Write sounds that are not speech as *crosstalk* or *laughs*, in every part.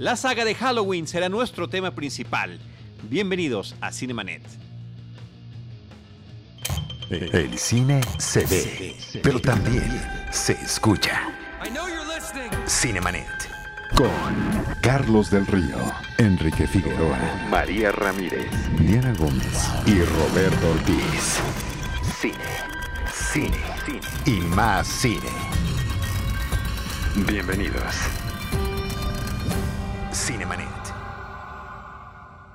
La saga de Halloween será nuestro tema principal. Bienvenidos a Cinemanet. El cine se ve, pero también se escucha. Cinemanet. Con Carlos del Río, Enrique Figueroa, María Ramírez, Diana Gómez y Roberto Ortiz. Cine, cine, cine y más cine. Bienvenidos. Cinemanet.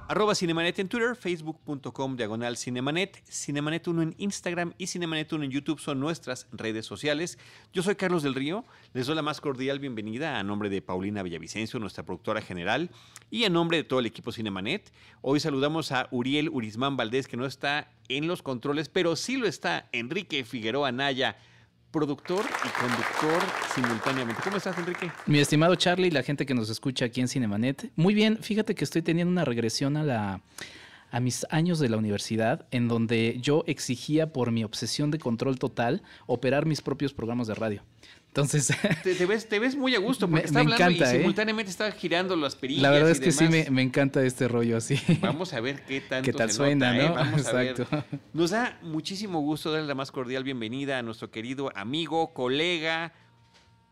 Arroba Cinemanet en Twitter, facebook.com diagonal Cinemanet, Cinemanet 1 en Instagram y Cinemanet 1 en YouTube son nuestras redes sociales. Yo soy Carlos del Río, les doy la más cordial bienvenida a nombre de Paulina Villavicencio, nuestra productora general, y a nombre de todo el equipo Cinemanet. Hoy saludamos a Uriel Urizmán Valdés, que no está en los controles, pero sí lo está Enrique Figueroa Naya productor y conductor simultáneamente. ¿Cómo estás, Enrique? Mi estimado Charlie, la gente que nos escucha aquí en Cinemanet. Muy bien, fíjate que estoy teniendo una regresión a la a mis años de la universidad, en donde yo exigía por mi obsesión de control total operar mis propios programas de radio. Entonces. *laughs* Te, ves, te ves muy a gusto porque está hablando y ¿eh? simultáneamente está girando las perillas. La verdad es que sí me, encanta este rollo así. *laughs* Vamos a ver qué tanto. Qué tal suena, ¿eh? ¿no? Vamos a ver. *laughs* Nos da muchísimo gusto darle la más cordial bienvenida a nuestro querido amigo, colega,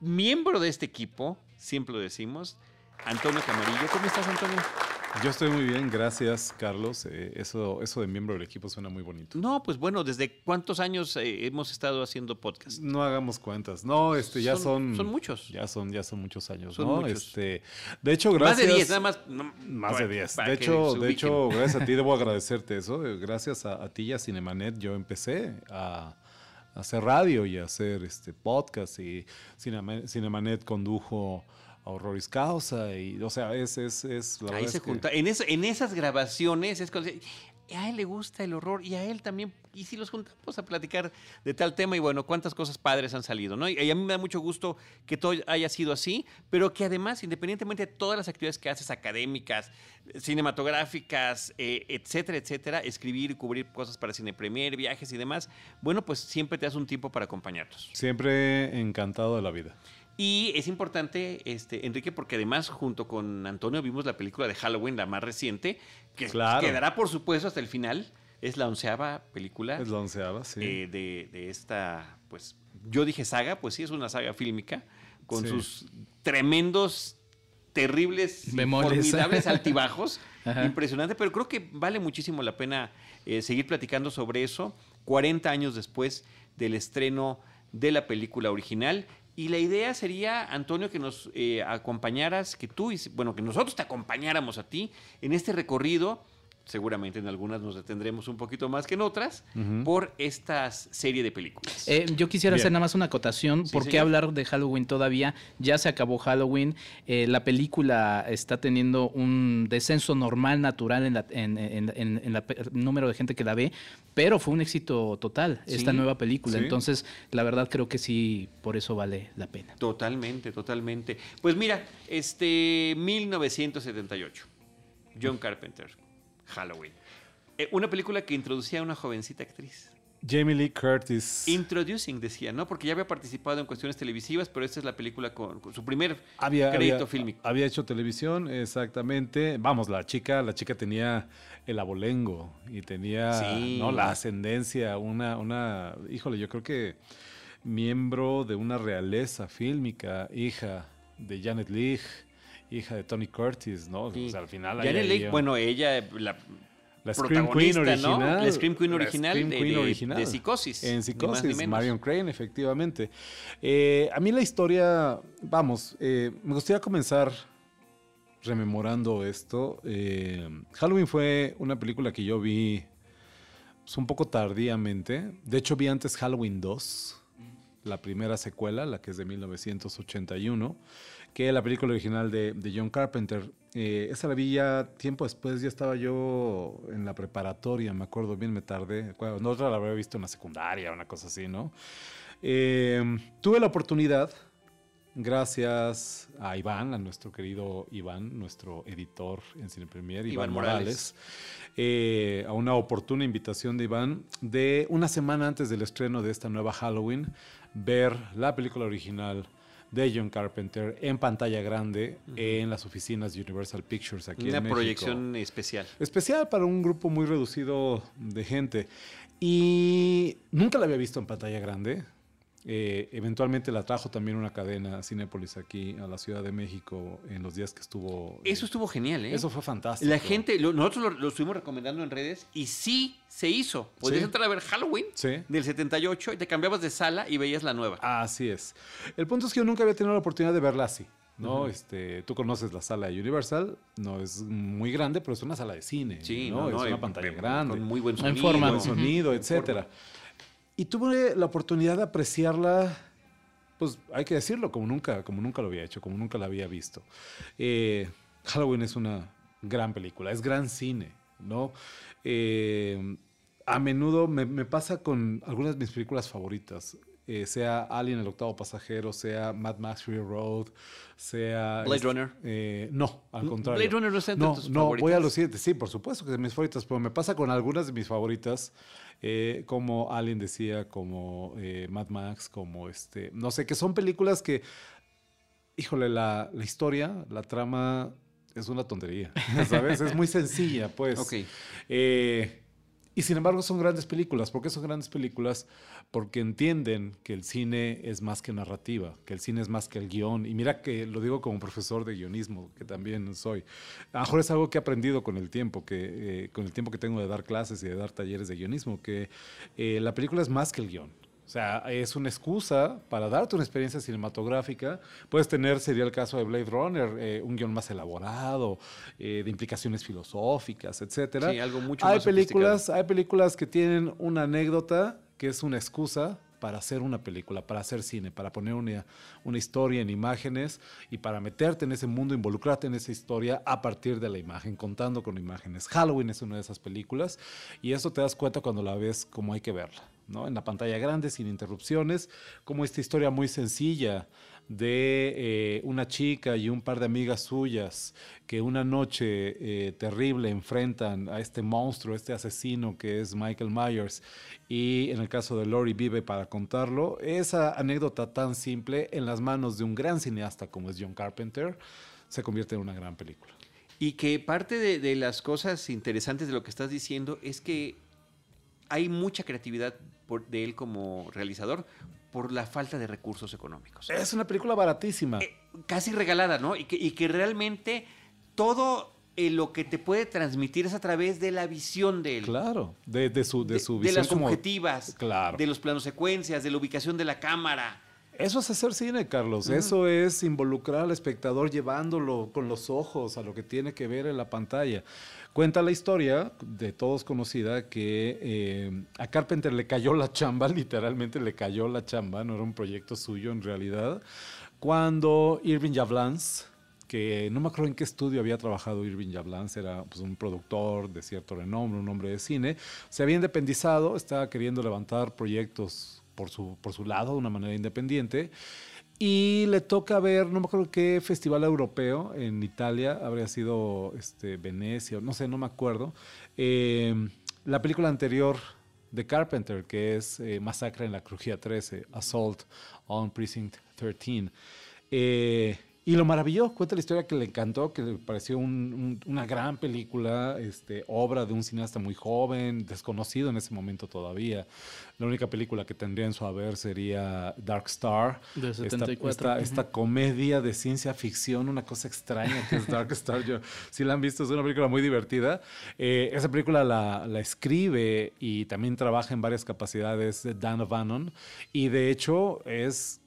miembro de este equipo, siempre lo decimos, Antonio Camarillo. ¿Cómo estás, Antonio? Yo estoy muy bien, gracias Carlos. Eh, eso, eso de miembro del equipo suena muy bonito. No, pues bueno, ¿desde cuántos años eh, hemos estado haciendo podcast? No hagamos cuentas. No, este ya son, son, muchos. Ya son ya son muchos años, ¿no? Este, de hecho, gracias Más de 10, nada más. más de 10. De hecho, de hecho, gracias a ti debo *laughs* agradecerte eso. Eh, gracias a, ti y a Cinemanet yo empecé a hacer radio y a hacer este podcast y Cinemanet condujo a Horroris Causa y o sea es es, es la ahí se junta. En, en esas grabaciones es cuando a él le gusta el horror y a él también y si los juntamos a platicar de tal tema y bueno cuántas cosas padres han salido no y, a mí me da mucho gusto que todo haya sido así pero que además independientemente de todas las actividades que haces académicas cinematográficas eh, etcétera etcétera escribir y cubrir cosas para cine premier viajes y demás bueno pues siempre te das un tiempo para acompañarnos siempre encantado de la vida y es importante, este, Enrique, porque además junto con Antonio vimos la película de Halloween, la más reciente, que quedará por supuesto hasta el final. Es la onceava película. Es la onceava, sí. Eh, de, esta, pues, yo dije saga, pues sí, es una saga fílmica, con sus tremendos, terribles, formidables *laughs* altibajos. Impresionante, pero creo que vale muchísimo la pena eh, seguir platicando sobre eso, 40 años después del estreno de la película original. Y la idea sería, Antonio, que nos eh, acompañaras, que tú, bueno, que nosotros te acompañáramos a ti en este recorrido seguramente en algunas nos detendremos un poquito más que en otras, por esta serie de películas. Eh, yo quisiera hacer nada más una acotación. ¿Por qué hablar de Halloween todavía? Ya se acabó Halloween. Eh, la película está teniendo un descenso normal, natural en, el número de gente que la ve, pero fue un éxito total esta nueva película. Entonces, la verdad creo que sí, por eso vale la pena. Totalmente, totalmente. Pues mira, este 1978, John Carpenter Halloween. Eh, una película que introducía a una jovencita actriz. Jamie Lee Curtis. Introducing, decía, ¿no? Porque ya había participado en cuestiones televisivas, pero esta es la película con, su primer había, crédito fílmico. Había hecho televisión, exactamente. Vamos, la chica, la chica tenía el abolengo y tenía ¿no? la ascendencia, una, una, híjole, yo creo que miembro de una realeza fílmica, hija de Janet Leigh hija de Tony Curtis, ¿no? O sea, al final... Janet bueno, ella, la, la Scream Queen original. La Scream Queen original, Scream Queen de, original. de, Psicosis. En Psicosis, Marion Crane, efectivamente. Eh, a mí la historia, vamos, eh, me gustaría comenzar rememorando esto. Eh, Halloween fue una película que yo vi pues, un poco tardíamente. De hecho, vi antes Halloween 2, la primera secuela, la que es de 1981 que la película original de, John Carpenter. Eh, esa la vi ya tiempo después, ya estaba yo en la preparatoria, me acuerdo bien, me tardé. No otra la había visto en la secundaria, una cosa así, ¿no? Eh, tuve la oportunidad, gracias a Iván, a nuestro querido Iván, nuestro editor en Cine Premier, Iván, Morales, eh, a una oportuna invitación de Iván, de una semana antes del estreno de esta nueva Halloween, ver la película original de John Carpenter en pantalla grande en las oficinas de Universal Pictures aquí Una en México. proyección especial. Especial para un grupo muy reducido de gente. Y nunca la había visto en pantalla grande. Eh, eventualmente la trajo también una cadena Cinépolis aquí a la Ciudad de México en los días que estuvo. Eh, eso estuvo genial, ¿eh? Eso fue fantástico. La gente, nosotros lo, estuvimos recomendando en redes y sí se hizo. Podías entrar a ver Halloween del 78 y te cambiabas de sala y veías la nueva. Así es. El punto es que yo nunca había tenido la oportunidad de verla así. ¿no? este, tú conoces la sala de Universal, no es muy grande, pero es una sala de cine, sí, ¿no? es una pantalla grande, con muy buen sonido, *laughs* forma. Buen sonido, etcétera. Y tuve la oportunidad de apreciarla, pues hay que decirlo, como nunca, como nunca lo había hecho, como nunca la había visto. Eh, Halloween es una gran película, es gran cine, ¿no? Eh, a menudo me, me, pasa con algunas de mis películas favoritas. Eh, sea Alien el octavo pasajero, sea Mad Max Fury Road, sea... Blade Runner. Eh, no, al contrario. Blade Runner no entre no, tus no, voy a los siguientes. Sí, por supuesto que es de mis favoritas, pero me pasa con algunas de mis favoritas, eh, como Alien decía, como Mad Max, como este... No sé, que son películas que... Híjole, la, la historia, la trama es una tontería, *laughs* ¿sabes? es muy sencilla, pues. Ok. Y sin embargo son grandes películas. ¿Por qué son grandes películas? porque entienden que el cine es más que narrativa, que el cine es más que el guion. Y mira que lo digo como profesor de guionismo, que también soy. A lo mejor es algo que he aprendido con el tiempo, que, eh, con el tiempo que tengo de dar clases y de dar talleres de guionismo, que eh, la película es más que el guion. O sea, es una excusa para darte una experiencia cinematográfica. Puedes tener, sería el caso de Blade Runner, eh, un guion más elaborado, de implicaciones filosóficas, etcétera. Sí, algo mucho hay más películas, Hay películas que tienen una anécdota que es una excusa para hacer una película, para hacer cine, para poner una, una, historia en imágenes y para meterte en ese mundo, involucrarte en esa historia a partir de la imagen, contando con imágenes. Halloween es una de esas películas y eso te das cuenta cuando la ves como hay que verla, ¿no? En la pantalla grande, sin interrupciones, como esta historia muy sencilla de eh, una chica y un par de amigas suyas que una noche eh, terrible enfrentan a este monstruo, este asesino que es Michael Myers y en el caso de Lori vive para contarlo. Esa anécdota tan simple en las manos de un gran cineasta como es John Carpenter se convierte en una gran película. Y que parte de, de las cosas interesantes de lo que estás diciendo es que hay mucha creatividad por, de él como realizador por la falta de recursos económicos. Es una película baratísima. Eh, casi regalada, ¿no? Y que, y que realmente todo eh, lo que te puede transmitir es a través de la visión de él. Claro, de, su, de, su visión. De las subjetivas, claro. de los planos secuencias, de la ubicación de la cámara. Eso es hacer cine, Carlos. Eso es involucrar al espectador llevándolo con los ojos a lo que tiene que ver en la pantalla. Cuenta la historia, de todos conocida, que eh, a Carpenter le cayó la chamba, *laughs* literalmente le cayó la chamba, no era un proyecto suyo en realidad, cuando Irving Jablans, que no me acuerdo en qué estudio había trabajado Irving Jablans, era pues, un productor de cierto renombre, un hombre de cine, se había independizado, estaba queriendo levantar proyectos por su, por su lado de una manera independiente. Y le toca ver, no me acuerdo qué festival europeo en Italia, habría sido este, Venecia, no sé, no me acuerdo. Em, la película anterior de Carpenter, que es eh, Masacre en la Crujía 13, Assault on Precinct 13. Eh, y lo maravilló, cuenta la historia que le encantó, que le pareció una gran película, este, obra de un cineasta muy joven, desconocido en ese momento todavía. La única película que tendría en su haber sería Dark Star. De 74. Esta, comedia de ciencia ficción, una cosa extraña que es Dark Star. Yo, si la han visto, es una película muy divertida. Eh, esa película la, la, escribe y también trabaja en varias capacidades de Dan O'Bannon. Y de hecho es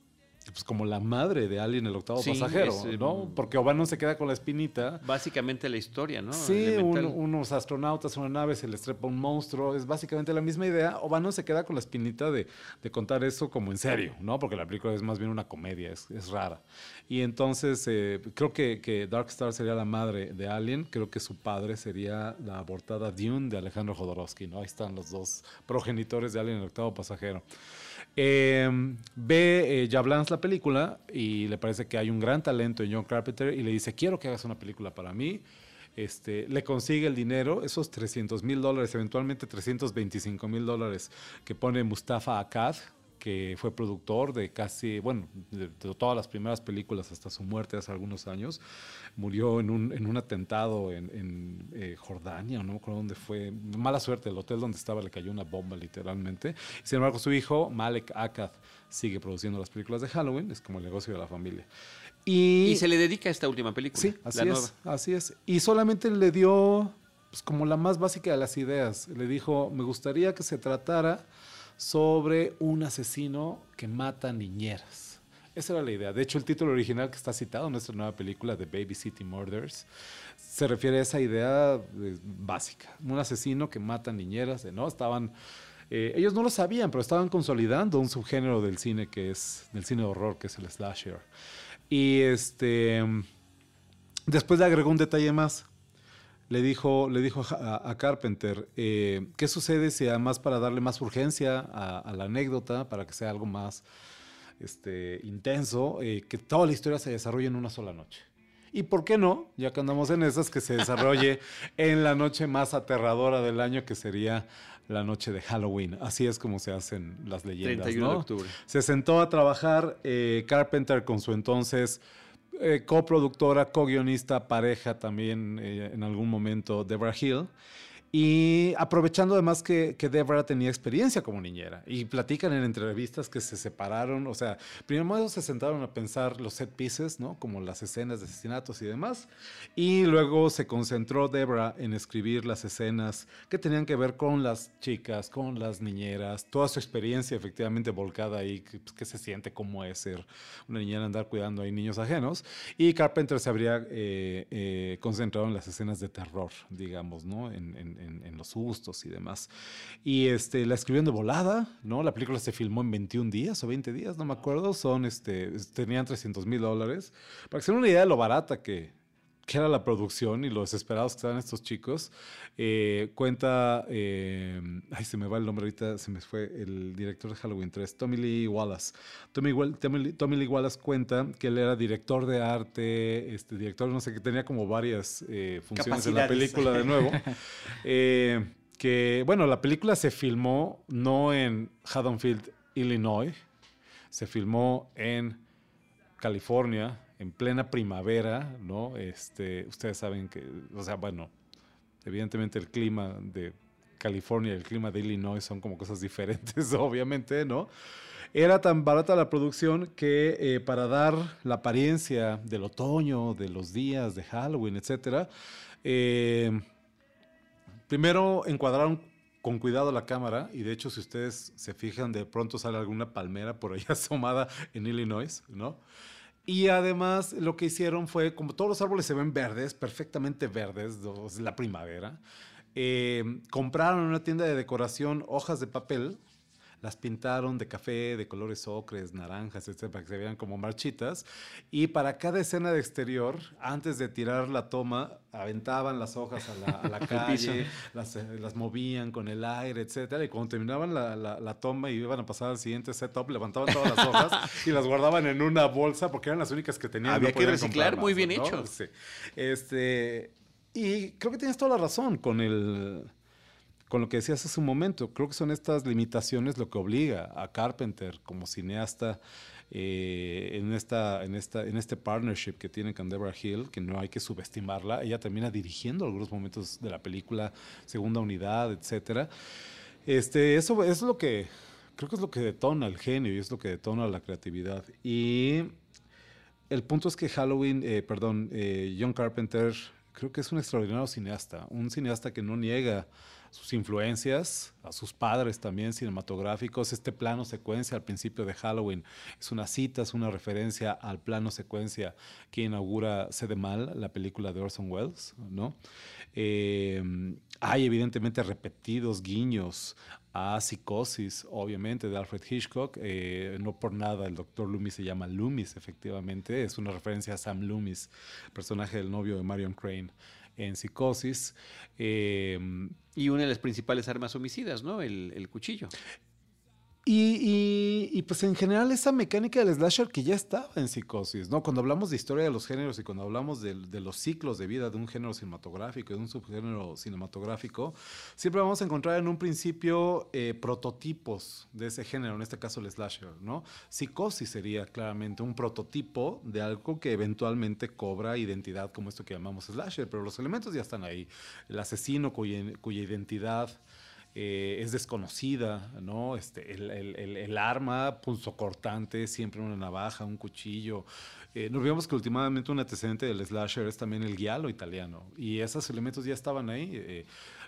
pues como la madre de Alien el octavo pasajero, ¿no? Porque O'Bannon se queda con la espinita. Básicamente la historia, ¿no? Sí, unos astronautas, una nave, se les trepa un monstruo, es básicamente la misma idea. O'Bannon se queda con la espinita de, contar eso como en serio, ¿no? Porque la película es más bien una comedia, es, rara. Y entonces eh, creo que, que, Dark Star sería la madre de Alien, creo que su padre sería la abortada Dune de Alejandro Jodorowsky, ¿no? Ahí están los dos progenitores de Alien el octavo pasajero. Em, ve eh, Jablans la película y le parece que hay un gran talento en John Carpenter y le dice, quiero que hagas una película para mí. Este, le consigue el dinero, esos 300 mil dólares, eventualmente 325 mil dólares que pone Mustafa Akkad, que fue productor de casi, bueno, de, todas las primeras películas hasta su muerte hace algunos años. Murió en un, en un atentado en, en eh, Jordania, no me acuerdo dónde fue. Mala suerte, el hotel donde estaba le cayó una bomba literalmente. Sin embargo, su hijo, Malek Akkad, sigue produciendo las películas de Halloween, es como el negocio de la familia. Y, se le dedica a esta última película. Sí, así es. Así es. Y solamente le dio pues, como la más básica de las ideas. Le dijo, me gustaría que se tratara sobre un asesino que mata niñeras. Esa era la idea. De hecho, el título original que está citado en nuestra nueva película, The Baby City Murders, se refiere a esa idea eh, básica. Un asesino que mata niñeras, ¿no? Estaban... Eh, ellos no lo sabían, pero estaban consolidando un subgénero del cine que es del cine de horror, que es el slasher. Y este después le agregó un detalle más le dijo, le dijo a, Carpenter, eh, ¿qué sucede si además para darle más urgencia a, la anécdota, para que sea algo más este, intenso, eh, que toda la historia se desarrolle en una sola noche? Y por qué no, ya que andamos en esas, que se desarrolle *laughs* en la noche más aterradora del año, que sería la noche de Halloween. Así es como se hacen las leyendas. 31 de octubre. Se sentó a trabajar eh, Carpenter con su entonces eh, coproductora, co-guionista, pareja también eh, en algún momento, Deborah Hill. Y aprovechando además que, que Deborah tenía experiencia como niñera y platican en entrevistas que se separaron, o sea, primero se sentaron a pensar los set pieces, ¿no? Como las escenas de asesinatos y demás, y luego se concentró Deborah en escribir las escenas que tenían que ver con las chicas, con las niñeras, toda su experiencia efectivamente volcada ahí, que, pues, se siente cómo es ser una niñera andar cuidando a niños ajenos, y Carpenter se habría eh, eh, concentrado en las escenas de terror, digamos, ¿no? en en, los sustos y demás. Y este, la escribieron de volada, ¿no? La película se filmó en 21 días o 20 días, no me acuerdo. Son, este, tenían 300 mil dólares. Para que se den una idea de lo barata que, que era la producción y lo desesperados que estaban estos chicos. Eh, cuenta, eh, ay, se me va el nombre ahorita, se me fue el director de Halloween 3, Tommy Lee Wallace. Tommy, Tommy, Lee Wallace cuenta que él era director de arte, este director, no sé, que tenía como varias eh, funciones en la película de nuevo. *laughs* que, bueno, la película se filmó no en Haddonfield, Illinois, se filmó en California, en plena primavera, ¿no? Este, ustedes saben que, o sea, bueno, evidentemente el clima de California y el clima de Illinois son como cosas diferentes, *laughs* obviamente, ¿no? Era tan barata la producción que eh, para dar la apariencia del otoño, de los días de Halloween, etcétera, eh, primero encuadraron con cuidado la cámara y de hecho si ustedes se fijan de pronto sale alguna palmera por ahí *laughs* asomada en Illinois, ¿no? Y además lo que hicieron fue, como todos los árboles se ven verdes, perfectamente verdes, es la primavera, eh, compraron en una tienda de decoración hojas de papel las pintaron de café, de colores ocres, naranjas, etcétera, para que se vean como marchitas. Y para cada escena de exterior, antes de tirar la toma, aventaban las hojas a la, *laughs* calle, las, eh, las, movían con el aire, etcétera. Y cuando terminaban la, la, toma y iban a pasar al siguiente setup, levantaban todas las hojas y las guardaban en una bolsa porque eran las únicas que tenían. Había que reciclar, muy bien hecho. Sí. Este, y creo que tienes toda la razón con el con lo que decías hace un momento, creo que son estas limitaciones lo que obliga a Carpenter como cineasta eh, en, esta, en, esta, en este partnership que tiene con Deborah Hill, que no hay que subestimarla. Ella termina dirigiendo algunos momentos de la película, segunda unidad, etcétera. Este, eso, es lo que creo que es lo que detona el genio y es lo que detona la creatividad. Y el punto es que Halloween, eh, perdón, eh, John Carpenter creo que es un extraordinario cineasta, un cineasta que no niega sus influencias, a sus padres también cinematográficos. Este plano secuencia al principio de Halloween es una cita, es una referencia al plano secuencia que inaugura Sede Mal, la película de Orson Welles, ¿no? Eh, hay evidentemente repetidos guiños a Psicosis, obviamente, de Alfred Hitchcock. Eh, no por nada el doctor Loomis se llama Loomis, efectivamente. Es una referencia a Sam Loomis, personaje del novio de Marion Crane en Psicosis. Eh, y una de las principales armas homicidas, ¿no? El, cuchillo. Y, pues en general esa mecánica del slasher que ya estaba en psicosis, ¿no? Cuando hablamos de historia de los géneros y cuando hablamos de, los ciclos de vida de un género cinematográfico, de un subgénero cinematográfico, siempre vamos a encontrar en un principio eh, prototipos de ese género, en este caso el slasher, ¿no? Psicosis sería claramente un prototipo de algo que eventualmente cobra identidad como esto que llamamos slasher, pero los elementos ya están ahí. El asesino cuya identidad eh, es desconocida, ¿no? Este, el, el, el, arma cortante, siempre una navaja, un cuchillo. Eh, nos vemos que últimamente un antecedente del slasher es también el giallo italiano, y esos elementos ya estaban ahí. Eh,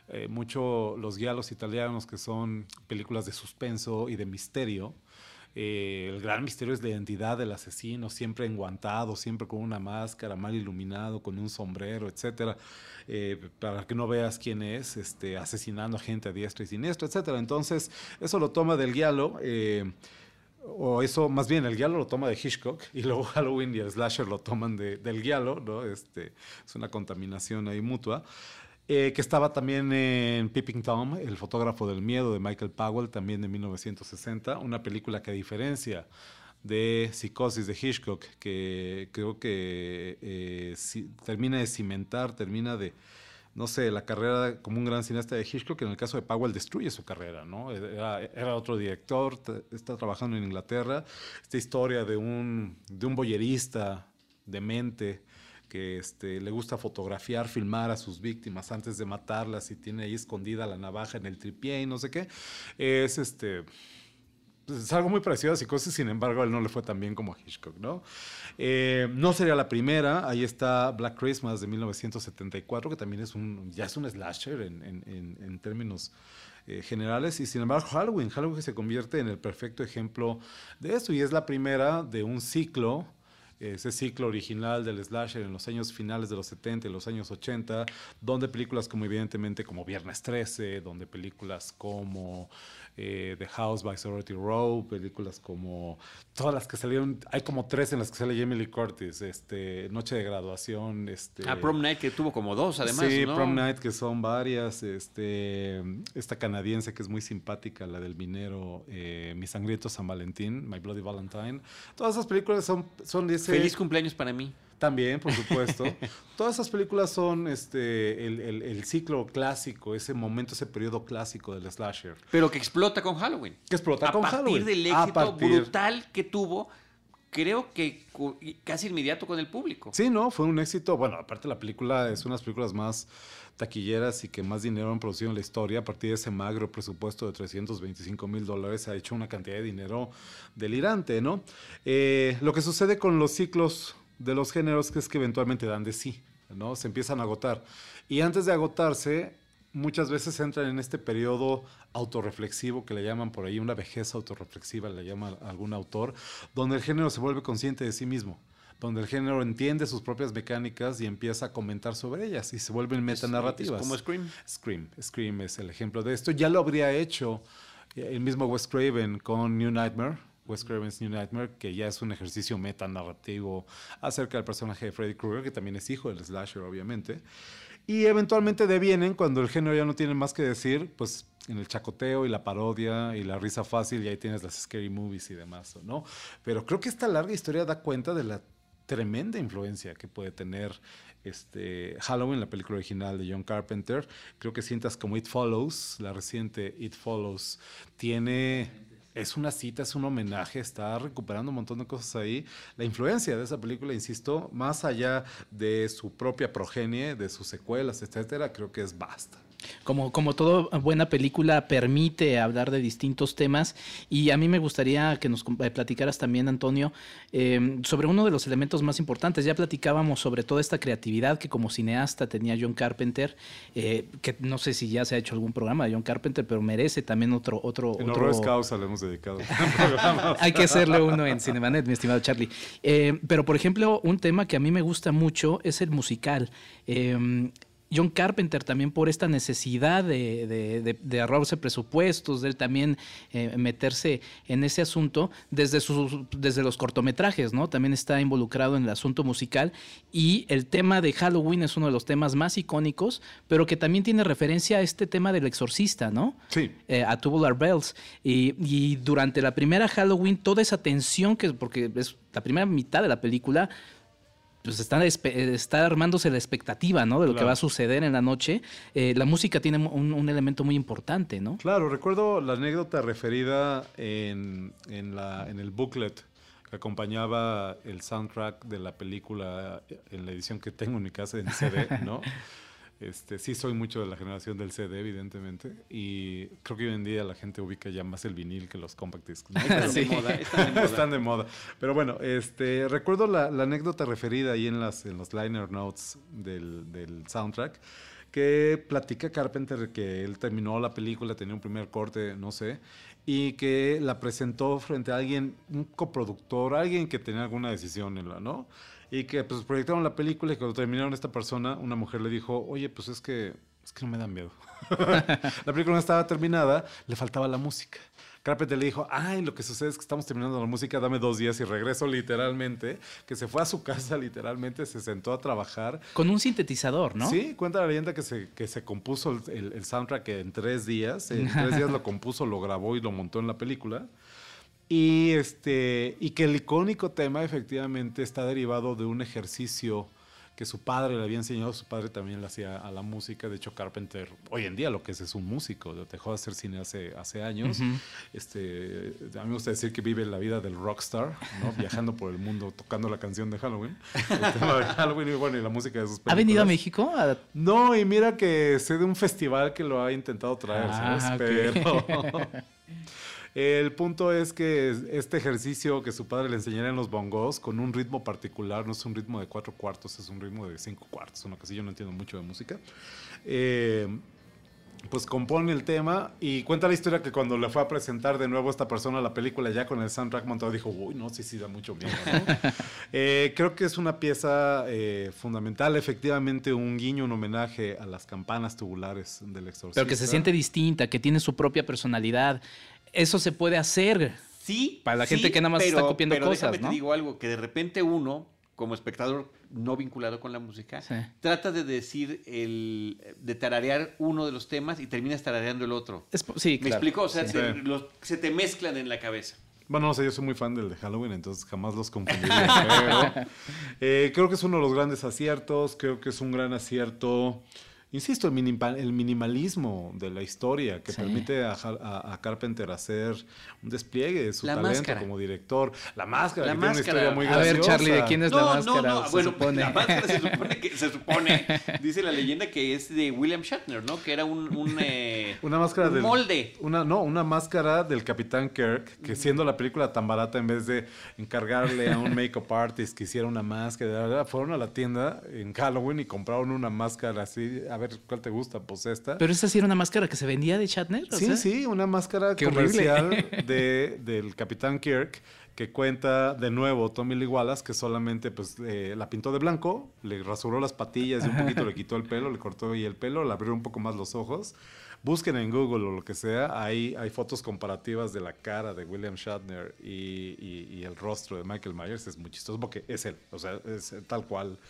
eh mucho los giallos italianos, que son películas de suspenso y de misterio, eh, el gran misterio es la identidad del asesino, siempre enguantado, siempre con una máscara, mal iluminado, con un sombrero, etcétera, eh, para que no veas quién es, este, asesinando a gente a diestra y siniestra, etcétera. Entonces, eso lo toma del guialo. Eh, o eso, más bien, el guialo lo toma de Hitchcock y luego *laughs* Halloween y el slasher lo toman del guialo, ¿no? Este, es una contaminación ahí mutua. Eh, que estaba también en Peeping Tom, El fotógrafo del miedo de Michael Powell, también de 1960, una película que a diferencia de Psicosis de Hitchcock, que creo que eh, termina de cimentar, termina de, no sé, la carrera como un gran cineasta de Hitchcock, en el caso de Powell destruye su carrera, ¿no? Era, otro director, está trabajando en Inglaterra, esta historia de un, de un boyerista demente, que este, le gusta fotografiar, filmar a sus víctimas antes de matarlas y tiene ahí escondida la navaja en el tripié y no sé qué. Es este. Pues, es algo muy parecido a Psicosis, sin embargo, él no le fue tan bien como a Hitchcock, ¿no? Eh, no sería la primera, ahí está Black Christmas de 1974, que también es un, ya es un slasher en, términos eh, generales, y sin embargo Halloween, Halloween se convierte en el perfecto ejemplo de eso, y es la primera de un ciclo ese ciclo original del slasher en los años finales de los 70 y los años 80, donde películas como evidentemente como Viernes 13, donde películas como eh, The House by Sorority Row, películas como todas las que salieron, hay como tres en las que sale Jamie Lee Curtis, este, Noche de Graduación, este... Ah, Prom Night que tuvo como dos además, Sí, Prom Night que son varias, este, esta canadiense que es muy simpática, la del minero, eh, Mi Sangriento San Valentín, My Bloody Valentine, todas esas películas son, son de ese... Feliz cumpleaños para mí. También, por supuesto. *laughs* Todas esas películas son este, el, ciclo clásico, ese momento, ese periodo clásico del slasher. Pero que explota con Halloween. Que explota con Halloween. A partir del éxito brutal que tuvo, creo que casi inmediato con el público. Sí, no, fue un éxito. Bueno, aparte la película es una de las películas más taquilleras y que más dinero han producido en la historia. A partir de ese magro presupuesto de 325 mil dólares, ha hecho una cantidad de dinero delirante, ¿no? Eh, lo que sucede con los ciclos de los géneros que es que eventualmente dan de sí, ¿no? Se empiezan a agotar. Y antes de agotarse, muchas veces entran en este periodo autorreflexivo que le llaman por ahí una vejez autorreflexiva, le llama algún autor, donde el género se vuelve consciente de sí mismo donde el género entiende sus propias mecánicas y empieza a comentar sobre ellas y se vuelven metanarrativas. como Scream. Scream. Scream es el ejemplo de esto. Ya lo habría hecho el mismo Wes Craven con New Nightmare, Wes Craven's New Nightmare, que ya es un ejercicio metanarrativo acerca del personaje de Freddy Krueger, que también es hijo del slasher, obviamente. Y eventualmente devienen, cuando el género ya no tiene más que decir, pues en el chacoteo y la parodia y la risa fácil, y ahí tienes las scary movies y demás, ¿no? Pero creo que esta larga historia da cuenta de la tremenda influencia que puede tener este, Halloween, la película original de John Carpenter. Creo que sientas como It Follows, la reciente It Follows, tiene es una cita, es un homenaje, está recuperando un montón de cosas ahí. La influencia de esa película, insisto, más allá de su propia progenie, de sus secuelas, etcétera, creo que es basta. Como, como toda buena película permite hablar de distintos temas y a mí me gustaría que nos platicaras también, Antonio, em, sobre uno de los elementos más importantes. Ya platicábamos sobre toda esta creatividad que como cineasta tenía John Carpenter, eh, que no sé si ya se ha hecho algún programa de John Carpenter, pero merece también otro... otro, en otro... Causa le hemos dedicado. *laughs* Hay que hacerle uno en Cinemanet, mi estimado Charlie. Eh, pero, por ejemplo, un tema que a mí me gusta mucho es el musical. John Carpenter también por esta necesidad de, de, ahorrarse presupuestos, de él también eh, meterse en ese asunto desde, sus, desde los cortometrajes, ¿no? También está involucrado en el asunto musical y el tema de Halloween es uno de los temas más icónicos, pero que también tiene referencia a este tema del exorcista, ¿no? Sí. Eh, a Tubular Bells. Y, y durante la primera Halloween, toda esa tensión que, porque es la primera mitad de la película, pues está, está armándose la expectativa, ¿no? De lo que va a suceder en la noche. Eh, la música tiene un, elemento muy importante, ¿no? Claro, recuerdo la anécdota referida en, en, la, en el booklet que acompañaba el soundtrack de la película en la edición que tengo en mi casa en CD, ¿no? *laughs* Este, sí soy mucho de la generación del CD, evidentemente, y creo que hoy en día la gente ubica ya más el vinil que los compact discs. *laughs* Están, de *laughs* moda, están, de moda. Pero bueno, este, recuerdo la, anécdota referida ahí en, las, en los liner notes del, del soundtrack, que platica Carpenter que él terminó la película, tenía un primer corte, no sé, y que la presentó frente a alguien, un coproductor, alguien que tenía alguna decisión en la, ¿no? Y que pues proyectaron la película y cuando terminaron esta persona, una mujer le dijo, oye, pues es que, es que no me da miedo. *laughs* la película no estaba terminada, le faltaba la música. Carpenter le dijo, ay, lo que sucede es que estamos terminando la música, dame dos días y regreso literalmente, que se fue a su *laughs* casa literalmente, se sentó a trabajar. Con un sintetizador, ¿no? Sí, cuenta la leyenda que se, que se compuso el, el soundtrack en tres días, en *laughs* tres días lo compuso, lo grabó y lo montó en la película. Y, este, y que el icónico tema efectivamente está derivado de un ejercicio que su padre le había enseñado, su padre también le hacía a la música, de hecho Carpenter hoy en día lo que es es un músico, dejó de hacer cine hace, hace años, este, a mí me gusta decir que vive la vida del rockstar, ¿no? *laughs* viajando por el mundo tocando la canción de Halloween, el tema de Halloween y bueno, y la música de sus películas. ¿Ha venido a México? No, y mira que sé de un festival que lo ha intentado traer, ah, Pero... *laughs* *laughs* El punto es que este ejercicio que su padre le enseñara en los bongos, con un ritmo particular, no es un ritmo de cuatro cuartos, es un ritmo de cinco cuartos, una cosa yo no entiendo mucho de música. Eh, pues compone el tema y cuenta la historia que cuando le fue a presentar de nuevo esta persona la película ya con el soundtrack montado dijo, uy, no, sí, sí, da mucho miedo. *laughs* Eh, creo que es una pieza eh, fundamental, efectivamente un guiño, un homenaje a las campanas tubulares del exorcista. Pero que se siente distinta, que tiene su propia personalidad eso se puede hacer. Sí. Para la gente que nada más está copiando pero cosas. Déjame te digo algo, que de repente uno, como espectador no vinculado con la música, trata de decir el. de tararear uno de los temas y terminas tarareando el otro. sí, ¿Me explico? O sea, se, te mezclan en la cabeza. Bueno, no sé, yo soy muy fan del de Halloween, entonces jamás los confundiría. *laughs* Eh, creo que es uno de los grandes aciertos, creo que es un gran acierto insisto, el, minimalismo de la historia que permite a, Carpenter hacer un despliegue de su talento como director. La máscara, que tiene una historia muy graciosa. A ver, Charlie, ¿de quién es la máscara? No, no, bueno, la máscara se supone que, se supone, *laughs* dice la leyenda que es de William Shatner, ¿no? Que era un, un eh, una máscara del, molde. Una, no, una máscara del Capitán Kirk, que siendo la película tan barata, en vez de encargarle a un make-up artist que hiciera una máscara, fueron a la tienda en Halloween y compraron una máscara así, a ver cuál te gusta, pues esta. Pero esa sí era una máscara que se vendía de Shatner. sí, sí, una máscara comercial *laughs* de, del Capitán Kirk que cuenta de nuevo Tommy Lee Wallace, que solamente pues eh, la pintó de blanco, le rasuró las patillas y un poquito le quitó el pelo, le cortó ahí el pelo, le abrió un poco más los ojos. Busquen en Google o lo que sea, ahí hay fotos comparativas de la cara de William Shatner y, y el rostro de Michael Myers, es muy chistoso porque es él, o sea, es tal cual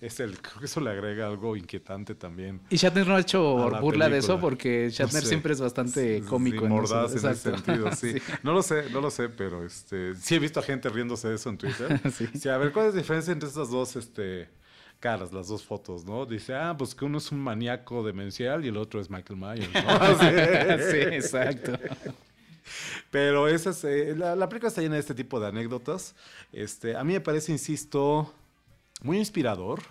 es el, creo que eso le agrega algo inquietante también. Y Shatner no ha hecho burla de eso porque Shatner siempre es bastante cómico. en, mordaz en ese sentido, *laughs* sí. No lo sé, no lo sé, pero este, sí he visto a gente riéndose de eso en Twitter. *laughs* sí. a ver, ¿cuál es la diferencia entre estas dos este, caras, las dos fotos, no? Dice, ah, pues que uno es un maníaco demencial y el otro es Michael Myers, *laughs* sí, exacto. Pero esa es, eh, la, la, película está llena de este tipo de anécdotas. Este, a mí me parece, insisto, muy inspirador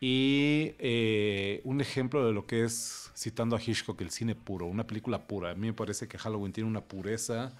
y eh, un ejemplo de lo que es, citando a Hitchcock, el cine puro, una película pura. A mí me parece que Halloween tiene una pureza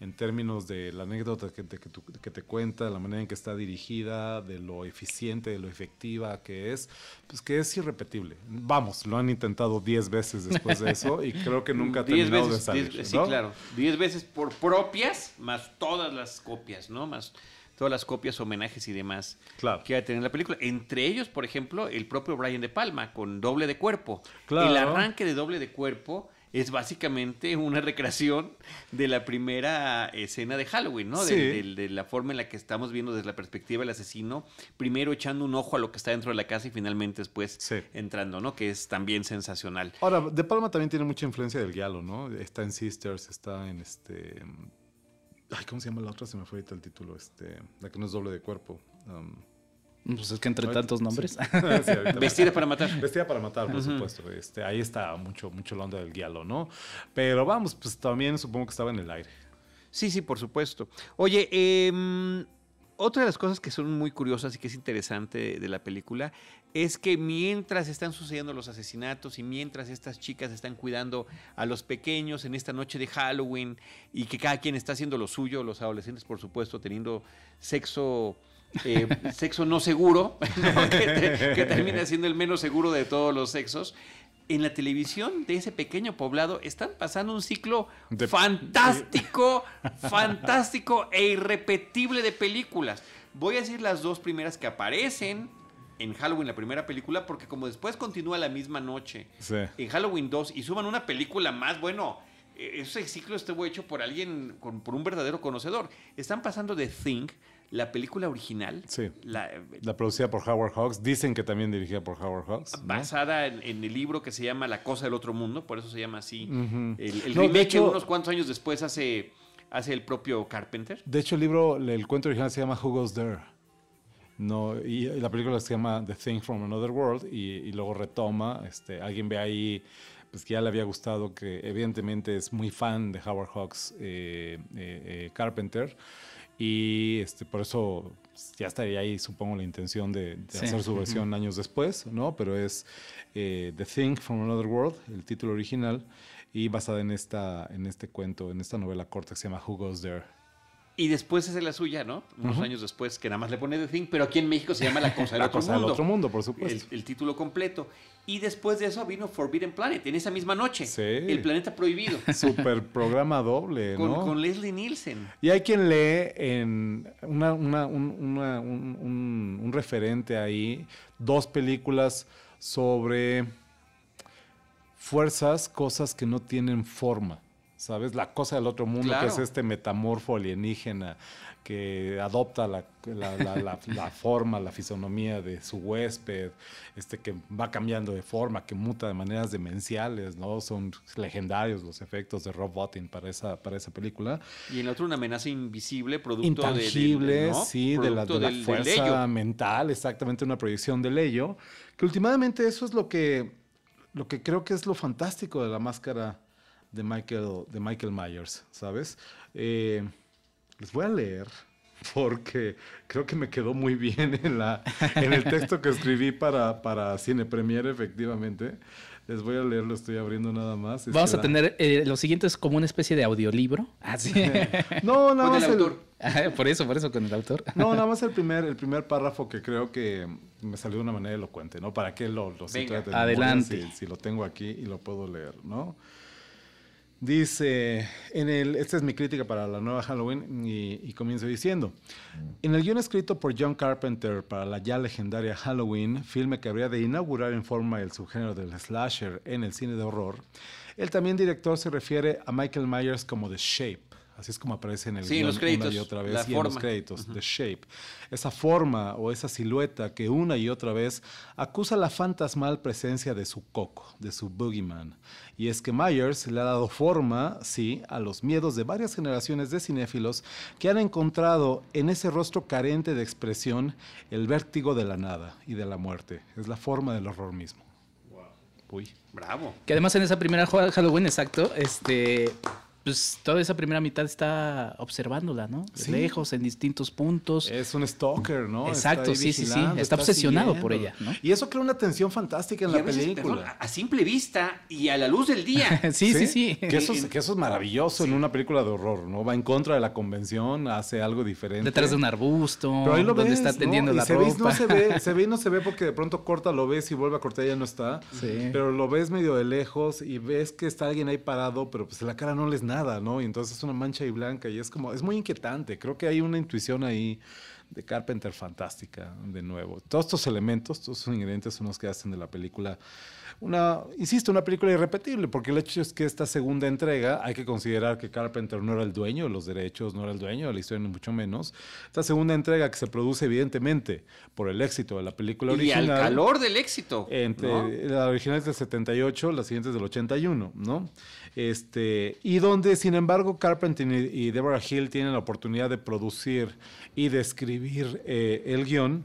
en términos de la anécdota que te, que, te cuenta, la manera en que está dirigida, de lo eficiente, de lo efectiva que es, pues que es irrepetible. Vamos, lo han intentado 10 veces después de eso y creo que nunca ha terminado de salir. sí, claro. 10 veces por propias, más todas las copias, ¿no? Más todas las copias, homenajes y demás claro. que va a tener la película. Entre ellos, por ejemplo, el propio Brian De Palma con Doble de Cuerpo. El arranque de Doble de Cuerpo es básicamente una recreación de la primera escena de Halloween, ¿no? De, la forma en la que estamos viendo desde la perspectiva del asesino, primero echando un ojo a lo que está dentro de la casa y finalmente después entrando, ¿no? Que es también sensacional. Ahora, De Palma también tiene mucha influencia del Giallo, ¿no? Está en Sisters, está en este... Ay, ¿cómo se llama la otra? Se me fue ahorita el título, este, la que no es doble de cuerpo. Um, pues es que entre tantos nombres. *laughs* *laughs* Vestida para matar. Vestida para matar, por supuesto. Este, ahí está mucho, mucho la onda del guialo, ¿no? Pero vamos, pues también supongo que estaba en el aire. Sí, sí, por supuesto. Oye, eh, otra de las cosas que son muy curiosas y que es interesante de la película es que mientras están sucediendo los asesinatos y mientras estas chicas están cuidando a los pequeños en esta noche de Halloween y que cada quien está haciendo lo suyo, los adolescentes por supuesto teniendo sexo eh, *laughs* sexo no seguro, *laughs* que, termina siendo el menos seguro de todos los sexos, en la televisión de ese pequeño poblado están pasando un ciclo fantástico, fantástico e irrepetible de películas. Voy a decir las dos primeras que aparecen en Halloween, la primera película, porque como después continúa la misma noche en Halloween 2 y suban una película más, bueno, e-, ese ciclo estuvo hecho por alguien, por un verdadero conocedor. Están pasando de Thing, la película original. Sí. La, producida por Howard Hawks. Dicen que también dirigida por Howard Hawks. Basada en, el libro que se llama La Cosa del Otro Mundo, por eso se llama así. El, remake unos cuantos años después hace, hace el propio Carpenter. De hecho, el libro, el cuento original se llama Who Goes There. No, y la película se llama The Thing from Another World y, luego retoma. Este, alguien ve ahí pues que ya le había gustado, que evidentemente es muy fan de Howard Hawks eh, eh, eh, Carpenter. Y este, por eso ya estaría ahí, supongo, la intención de, hacer su versión años después, ¿no? Pero es eh, The Thing from Another World, el título original, y basada en, esta, en este cuento, en esta novela corta que se llama Who Goes There. Y después es la suya, ¿no? Unos años después, que nada más le pone The Thing, pero aquí en México se llama La Cosa del, la otro, cosa mundo. del otro mundo. por supuesto. El, título completo. Y después de eso vino Forbidden Planet, en esa misma noche. Sí. El planeta prohibido. *laughs* Super programa doble, ¿no? Con, Leslie Nielsen. Y hay quien lee en una, una, un, un referente ahí, dos películas sobre fuerzas, cosas que no tienen forma. ¿Sabes? La cosa del otro mundo, que es este metamorfo alienígena que adopta la, *laughs* forma, la fisonomía de su huésped, este que va cambiando de forma, que muta de maneras demenciales, ¿no? Son legendarios los efectos de Rob Bottin para esa, para esa película. Y en otro una amenaza invisible, producto Intangible, sí, de la, fuerza mental, exactamente una proyección del ello, que últimamente eso es lo que, lo que creo que es lo fantástico de la máscara de Michael, de Michael Myers, ¿sabes? Eh, les voy a leer porque creo que me quedó muy bien en, la, en el texto que escribí para, para Cine Premiere, efectivamente. Les voy a leer, lo estoy abriendo nada más. Vamos a tener eh, lo siguiente es como una especie de audiolibro. Ah, sí. *laughs* no, nada más. El autor. por eso, por eso con el autor. no, nada más el primer, el primer párrafo que creo que me salió de una manera elocuente, ¿no? Para que lo, lo Adelante. si, si, lo tengo aquí y lo puedo leer, ¿no? Dice, esta es mi crítica para la nueva Halloween y, comienzo diciendo, en el guion escrito por John Carpenter para la ya legendaria Halloween, filme que habría de inaugurar en forma el subgénero del slasher en el cine de horror, el también director se refiere a Michael Myers como The Shape, Así es como aparece en el sí, los créditos, una y otra vez y en los créditos, The Shape. Esa forma o esa silueta que una y otra vez acusa la fantasmal presencia de su coco, de su boogeyman. Y es que Myers le ha dado forma, sí, a los miedos de varias generaciones de cinéfilos que han encontrado en ese rostro carente de expresión el vértigo de la nada y de la muerte. Es la forma del horror mismo. Wow. Uy, bravo. Que además en esa primera Halloween, exacto, este pues toda esa primera mitad está observándola, ¿no? Lejos, en distintos puntos. Es un stalker, ¿no? Exacto, sí, sí, sí. Está, obsesionado por ella, ¿no? Y eso crea una tensión fantástica en la película. a simple vista y a la luz del día. *laughs* sí, sí, sí, Que, eso, que eso es maravilloso en una película de horror, ¿no? Va en contra de la convención, hace algo diferente. Detrás de un arbusto, Pero ahí lo donde está tendiendo la se ropa. Ve, no se ve, se ve y no se ve porque de pronto corta, lo ves y vuelve a cortar y ya no está. Sí. Pero lo ves medio de lejos y ves que está alguien ahí parado, pero pues la cara no les nada ¿no? Y entonces es una mancha y blanca y es como, es muy inquietante. Creo que hay una intuición ahí de Carpenter fantástica, de nuevo. Todos estos elementos, todos estos ingredientes son los que hacen de la película una, insisto, una película irrepetible, porque el hecho es que esta segunda entrega hay que considerar que Carpenter no era el dueño de los derechos, no era el dueño de la historia, ni mucho menos. Esta segunda entrega que se produce evidentemente por el éxito de la película original. Y al calor del éxito. Entre, La original es del 78, la siguiente es del 81, ¿no? Este, y donde, sin embargo, Carpenter y, Deborah Hill tienen la oportunidad de producir y de escribir eh, el guion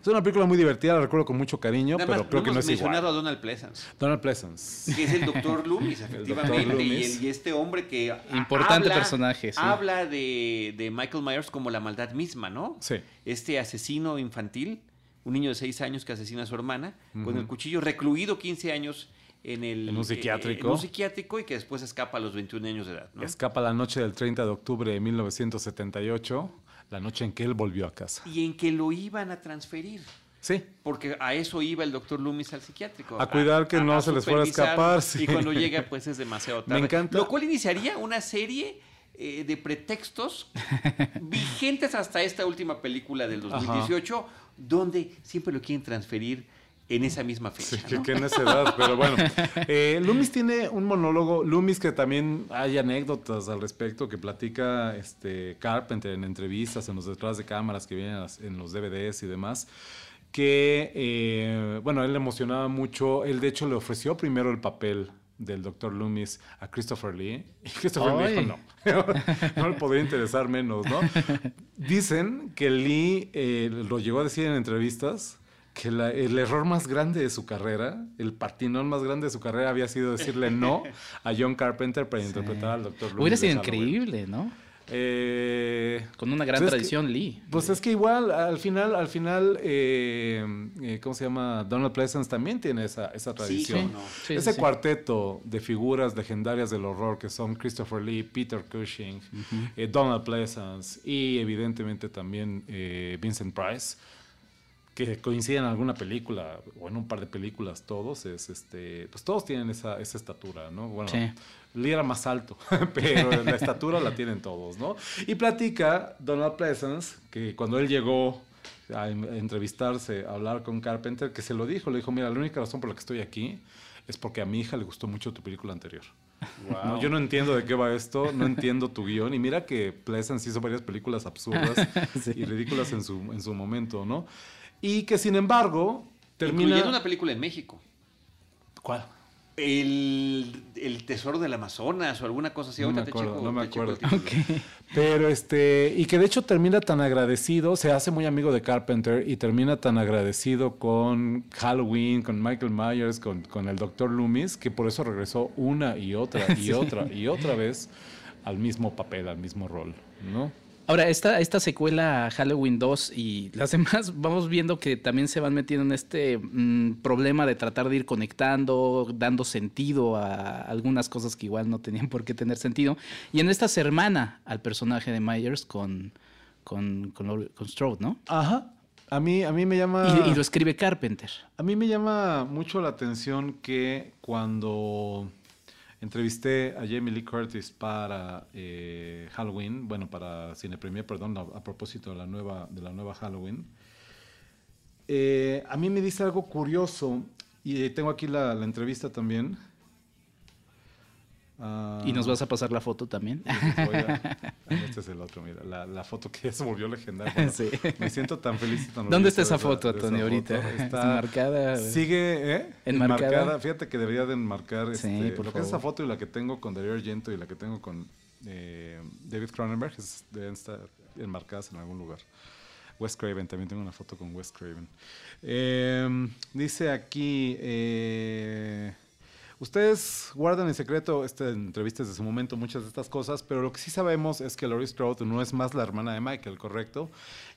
es una película muy divertida, la recuerdo con mucho cariño, pero creo que no es mencionado a Donald Pleasance. Donald Pleasance. Que es el Doctor *laughs* Loomis, efectivamente. Y, este hombre que. Importante personaje. Habla de, Michael Myers como la maldad misma, ¿no? Sí. Este asesino infantil, un niño de 6 años que asesina a su hermana, con el cuchillo, recluido 15 años en, el, en un psiquiátrico. en un psiquiátrico y que después escapa a los 21 años de edad. ¿no? Escapa la noche del 30 de octubre de 1978 la noche en que él volvió a casa. Y en que lo iban a transferir. Sí. Porque a eso iba el doctor Loomis al psiquiátrico. A cuidar que no se les fuera a escapar. Y cuando llega, pues es demasiado *laughs* tarde. Me encanta. Lo cual iniciaría una serie eh, de pretextos *laughs* vigentes hasta esta última película del 2018, donde siempre lo quieren transferir en esa misma fecha. Sí, que, en esa edad, pero bueno. *laughs* Eh, Loomis tiene un monólogo, Loomis que también hay anécdotas al respecto que platica este Carpenter en entrevistas, en los detrás de cámaras que vienen en los DVDs y demás que, eh, bueno, él le emocionaba mucho. Él, de hecho, le ofreció primero el papel del Dr. Loomis a Christopher Lee. *laughs* Y Christopher Lee dijo, no, no le podría interesar menos, ¿no? *laughs* Dicen que Lee eh, lo llegó a decir en entrevistas que el error más grande de su carrera, el patinón más grande de su carrera había sido decirle no *laughs* a John Carpenter para interpretar al Dr. Loomis. Hubiera sido increíble, ¿no? Eh, Con una gran pues tradición, Lee. Pues es que igual, al final, al final, eh, eh, ¿cómo se llama? Donald Pleasance también tiene esa, esa tradición. Ese cuarteto de figuras legendarias del horror que son Christopher Lee, Peter Cushing, Donald Pleasance y evidentemente también Vincent Price que coinciden en alguna película o en un par de películas todos es este pues todos tienen esa, esa estatura no bueno Lee era más alto, *laughs* pero la estatura la tienen todos, ¿no? Y platica Donald Pleasance que cuando él llegó a entrevistarse, a hablar con Carpenter, que se lo dijo, le dijo, mira, la única razón por la que estoy aquí es porque a mi hija le gustó mucho tu película anterior. yo no entiendo de qué va esto, no entiendo tu guion. Y mira que Pleasance hizo varias películas absurdas *laughs* y ridículas en su, en su momento, ¿no? Y que sin embargo termina... Incluyendo una película en México. ¿Cuál? el, el, tesoro del Amazonas o alguna cosa así. No me acuerdo, no me acuerdo. *laughs* Pero este, y que de hecho termina tan agradecido, se hace muy amigo de Carpenter y termina tan agradecido con Halloween, con Michael Myers, con, con el Dr. Loomis, que por eso regresó una y otra y *laughs* otra y otra vez al mismo papel, al mismo rol, ¿no? Ahora, esta, esta secuela Halloween 2 y las *laughs* demás, vamos viendo que también se van metiendo en este mm, problema de tratar de ir conectando, dando sentido a algunas cosas que igual no tenían por qué tener sentido. Y en esta se hermana al personaje de Myers con, con, con, Strode, ¿no? Ajá. A mí, a mí me llama... y, lo escribe Carpenter. A mí me llama mucho la atención que cuando Entrevisté a Jamie Lee Curtis para eh, Halloween, bueno, para Cine Premier, perdón, a, propósito de la nueva, de la nueva Halloween. Eh, a mí me dice algo curioso, y tengo aquí la entrevista también. Ah. ¿Y nos vas a pasar la foto también? *laughs* este es el otro, mira, la, foto que se volvió legendaria. Me siento tan feliz. ¿Dónde está esa foto, Tony, ahorita? *laughs* Está enmarcada. Sigue, ¿eh? Enmarcada. Fíjate que debería de enmarcar este, lo que es esa foto y la que tengo con Darío Argento y la que tengo con eh, David Cronenberg deben estar enmarcadas en algún lugar. Wes Craven, también tengo una foto con Wes Craven. Eh, dice aquí... Eh, Ustedes guardan en secreto esta entrevistas de su momento, muchas de estas cosas, pero lo que sí sabemos es que Laurie Strode no es más la hermana de Michael, ¿correcto?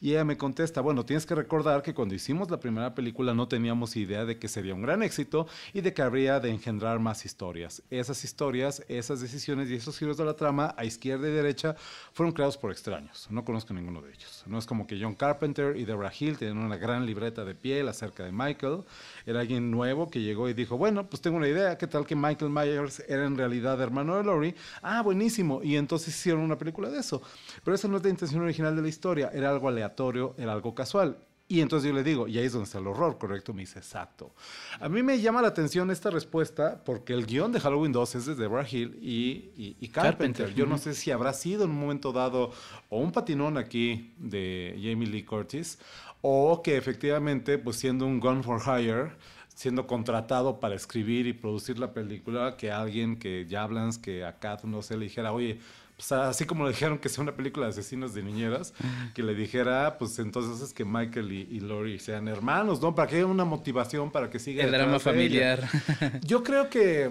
Y ella me contesta, bueno, tienes que recordar que cuando hicimos la primera película no teníamos idea de que sería un gran éxito y de que habría de engendrar más historias. Esas historias, esas decisiones y esos giros de la trama a izquierda y derecha fueron creados por extraños. No conozco ninguno de ellos. No es como que John Carpenter y Deborah Hill tienen una gran libreta de piel acerca de Michael. Era alguien nuevo que llegó y dijo, bueno, pues tengo una idea, ¿qué tal que Michael Myers era en realidad hermano de Laurie. Ah, buenísimo. Y entonces hicieron una película de eso. Pero esa no es la intención original de la historia. Era algo aleatorio, era algo casual. Y entonces yo le digo, y ahí es donde está el horror, ¿correcto? Me dice, exacto. A mí me llama la atención esta respuesta porque el guion de Halloween 2 es de Deborah Hill y, y, Carpenter. Yo no sé si habrá sido en un momento dado o un patinón aquí de Jamie Lee Curtis o que efectivamente, pues siendo un gun for hire, siendo contratado para escribir y producir la película, que alguien que ya hablan, que acá no sé, le dijera, oye, pues así como le dijeron que sea una película de asesinos de niñeras, que le dijera, pues entonces es que Michael y, y Lori sean hermanos, ¿no? Para que haya una motivación para que siga. El drama familiar. *laughs* Yo creo que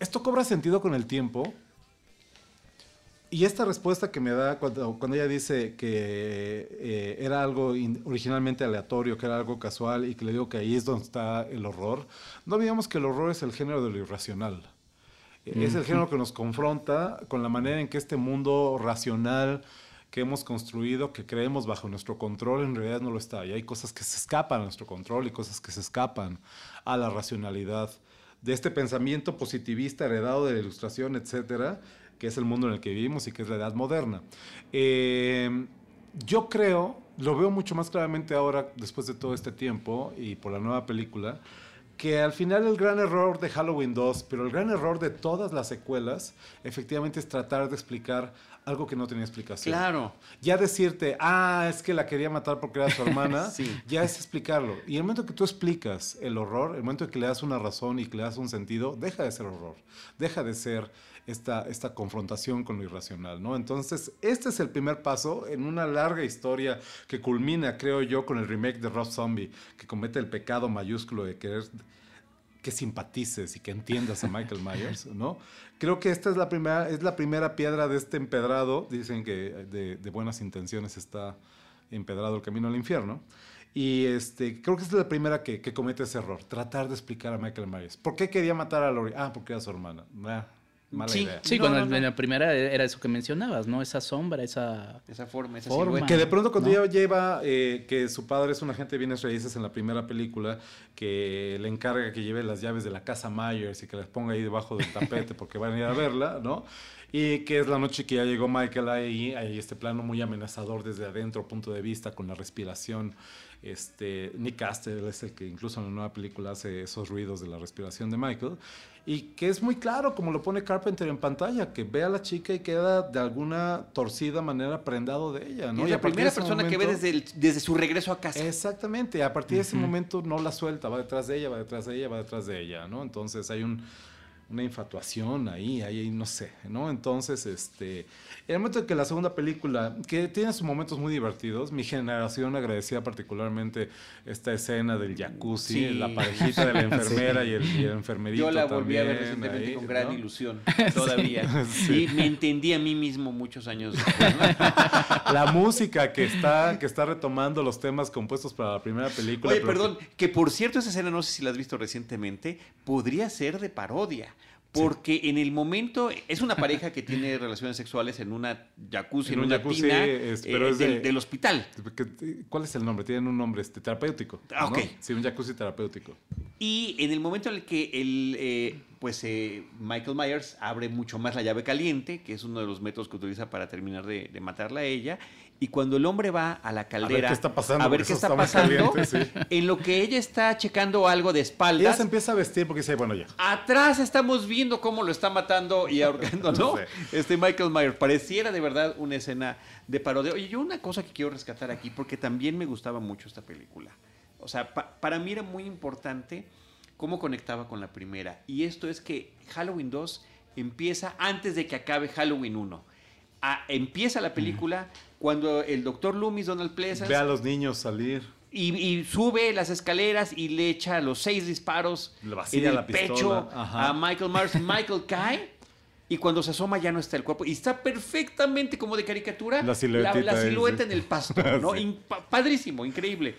esto cobra sentido con el tiempo y esta respuesta que me da cuando, cuando ella dice que eh, era algo originalmente aleatorio, que era algo casual y que le digo que ahí es donde está el horror, no olvidemos que el horror es el género de lo irracional. Es el género que nos confronta con la manera en que este mundo racional que hemos construido, que creemos bajo nuestro control, en realidad no lo está. Y hay cosas que se escapan a nuestro control y cosas que se escapan a la racionalidad de este pensamiento positivista heredado de la ilustración, etcétera, que es el mundo en el que vivimos y que es la edad moderna. Eh, yo creo, lo veo mucho más claramente ahora, después de todo este tiempo y por la nueva película, que al final el gran error de Halloween 2, pero el gran error de todas las secuelas, efectivamente es tratar de explicar algo que no tenía explicación. Claro. Ya decirte, ah, es que la quería matar porque era su hermana, *laughs* ya es explicarlo. Y el momento que tú explicas el horror, el momento que le das una razón y que le das un sentido, deja de ser horror, deja de ser esta, esta confrontación con lo irracional, ¿no? Entonces, este es el primer paso en una larga historia que culmina, creo yo, con el remake de Rob Zombie, que comete el pecado mayúsculo de querer que simpatices y que entiendas a Michael *laughs* Myers, ¿no? Creo que esta es la primera, es la primera piedra de este empedrado, dicen que de, buenas intenciones está empedrado el camino al infierno. Y este, creo que esta es la primera que, comete ese error, tratar de explicar a Michael Myers. ¿Por qué quería matar a Lori? Ah, porque era su hermana. Sí, Sí, cuando en la primera era eso que mencionabas, ¿no? Esa sombra, esa... Esa forma, esa forma. Que de pronto cuando ella lleva eh, que su padre es un agente de bienes raíces en la primera película, que le encarga que lleve las llaves de la casa Myers y que las ponga ahí debajo del tapete porque van a ir a verla, ¿no? Y que es la noche que ya llegó Michael ahí, hay este plano muy amenazador desde adentro, punto de vista, con la respiración. Este, Nick Castle es el que incluso en la nueva película hace esos ruidos de la respiración de Michael y que es muy claro, como lo pone Carpenter en pantalla, que ve a la chica y queda de alguna torcida manera prendado de ella. ¿no? es la primera persona que ve desde, desde su regreso a casa. Exactamente, a partir de ese momento no la suelta, va detrás de ella, va detrás de ella, va detrás de ella, ¿no? Entonces hay un una infatuación ahí, ahí no sé, ¿no? Entonces, este, en el momento en que la segunda película, que tiene sus momentos muy divertidos, mi generación agradecía particularmente esta escena del jacuzzi, la parejita de la *laughs* enfermera y, el, enfermerito Yo la volví a ver recientemente con gran ilusión, *laughs* todavía. Y me entendí a mí mismo muchos años después. *laughs* La música que está, que está retomando los temas compuestos para la primera película. Oye, perdón, que por cierto esa escena, no sé si la has visto recientemente, podría ser de parodia. Porque en el momento es una pareja que tiene *laughs* relaciones sexuales en una jacuzzi, en, una tina eh, del, hospital. ¿Cuál es el nombre? Tienen un nombre este, terapéutico. Ah, ok. Sí, un jacuzzi terapéutico. Y en el momento en el que el, eh, pues, eh, Michael Myers abre mucho más la llave caliente, que es uno de los métodos que utiliza para terminar de, de matarla a ella, y cuando el hombre va a la caldera a ver qué está pasando, a ver qué está pasando en lo que ella está checando algo de espaldas. Ella se empieza a vestir porque dice, bueno, ya. Atrás estamos viendo cómo lo está matando y ahorcando, ¿no? *laughs* Este Michael Myers. Pareciera de verdad una escena de parodia. Oye, yo una cosa que quiero rescatar aquí, porque también me gustaba mucho esta película. O sea, para mí era muy importante cómo conectaba con la primera. Y esto es que Halloween 2 empieza antes de que acabe Halloween 1 empieza la película cuando el doctor Loomis, Donald Pleasant... Ve a los niños salir. Y, sube las escaleras y le echa los seis disparos en el pecho a Michael Myers. *laughs* Michael cae y cuando se asoma ya no está el cuerpo. Y está perfectamente como de caricatura la, silueta en el pasto. ¿no? *laughs* padrísimo, increíble.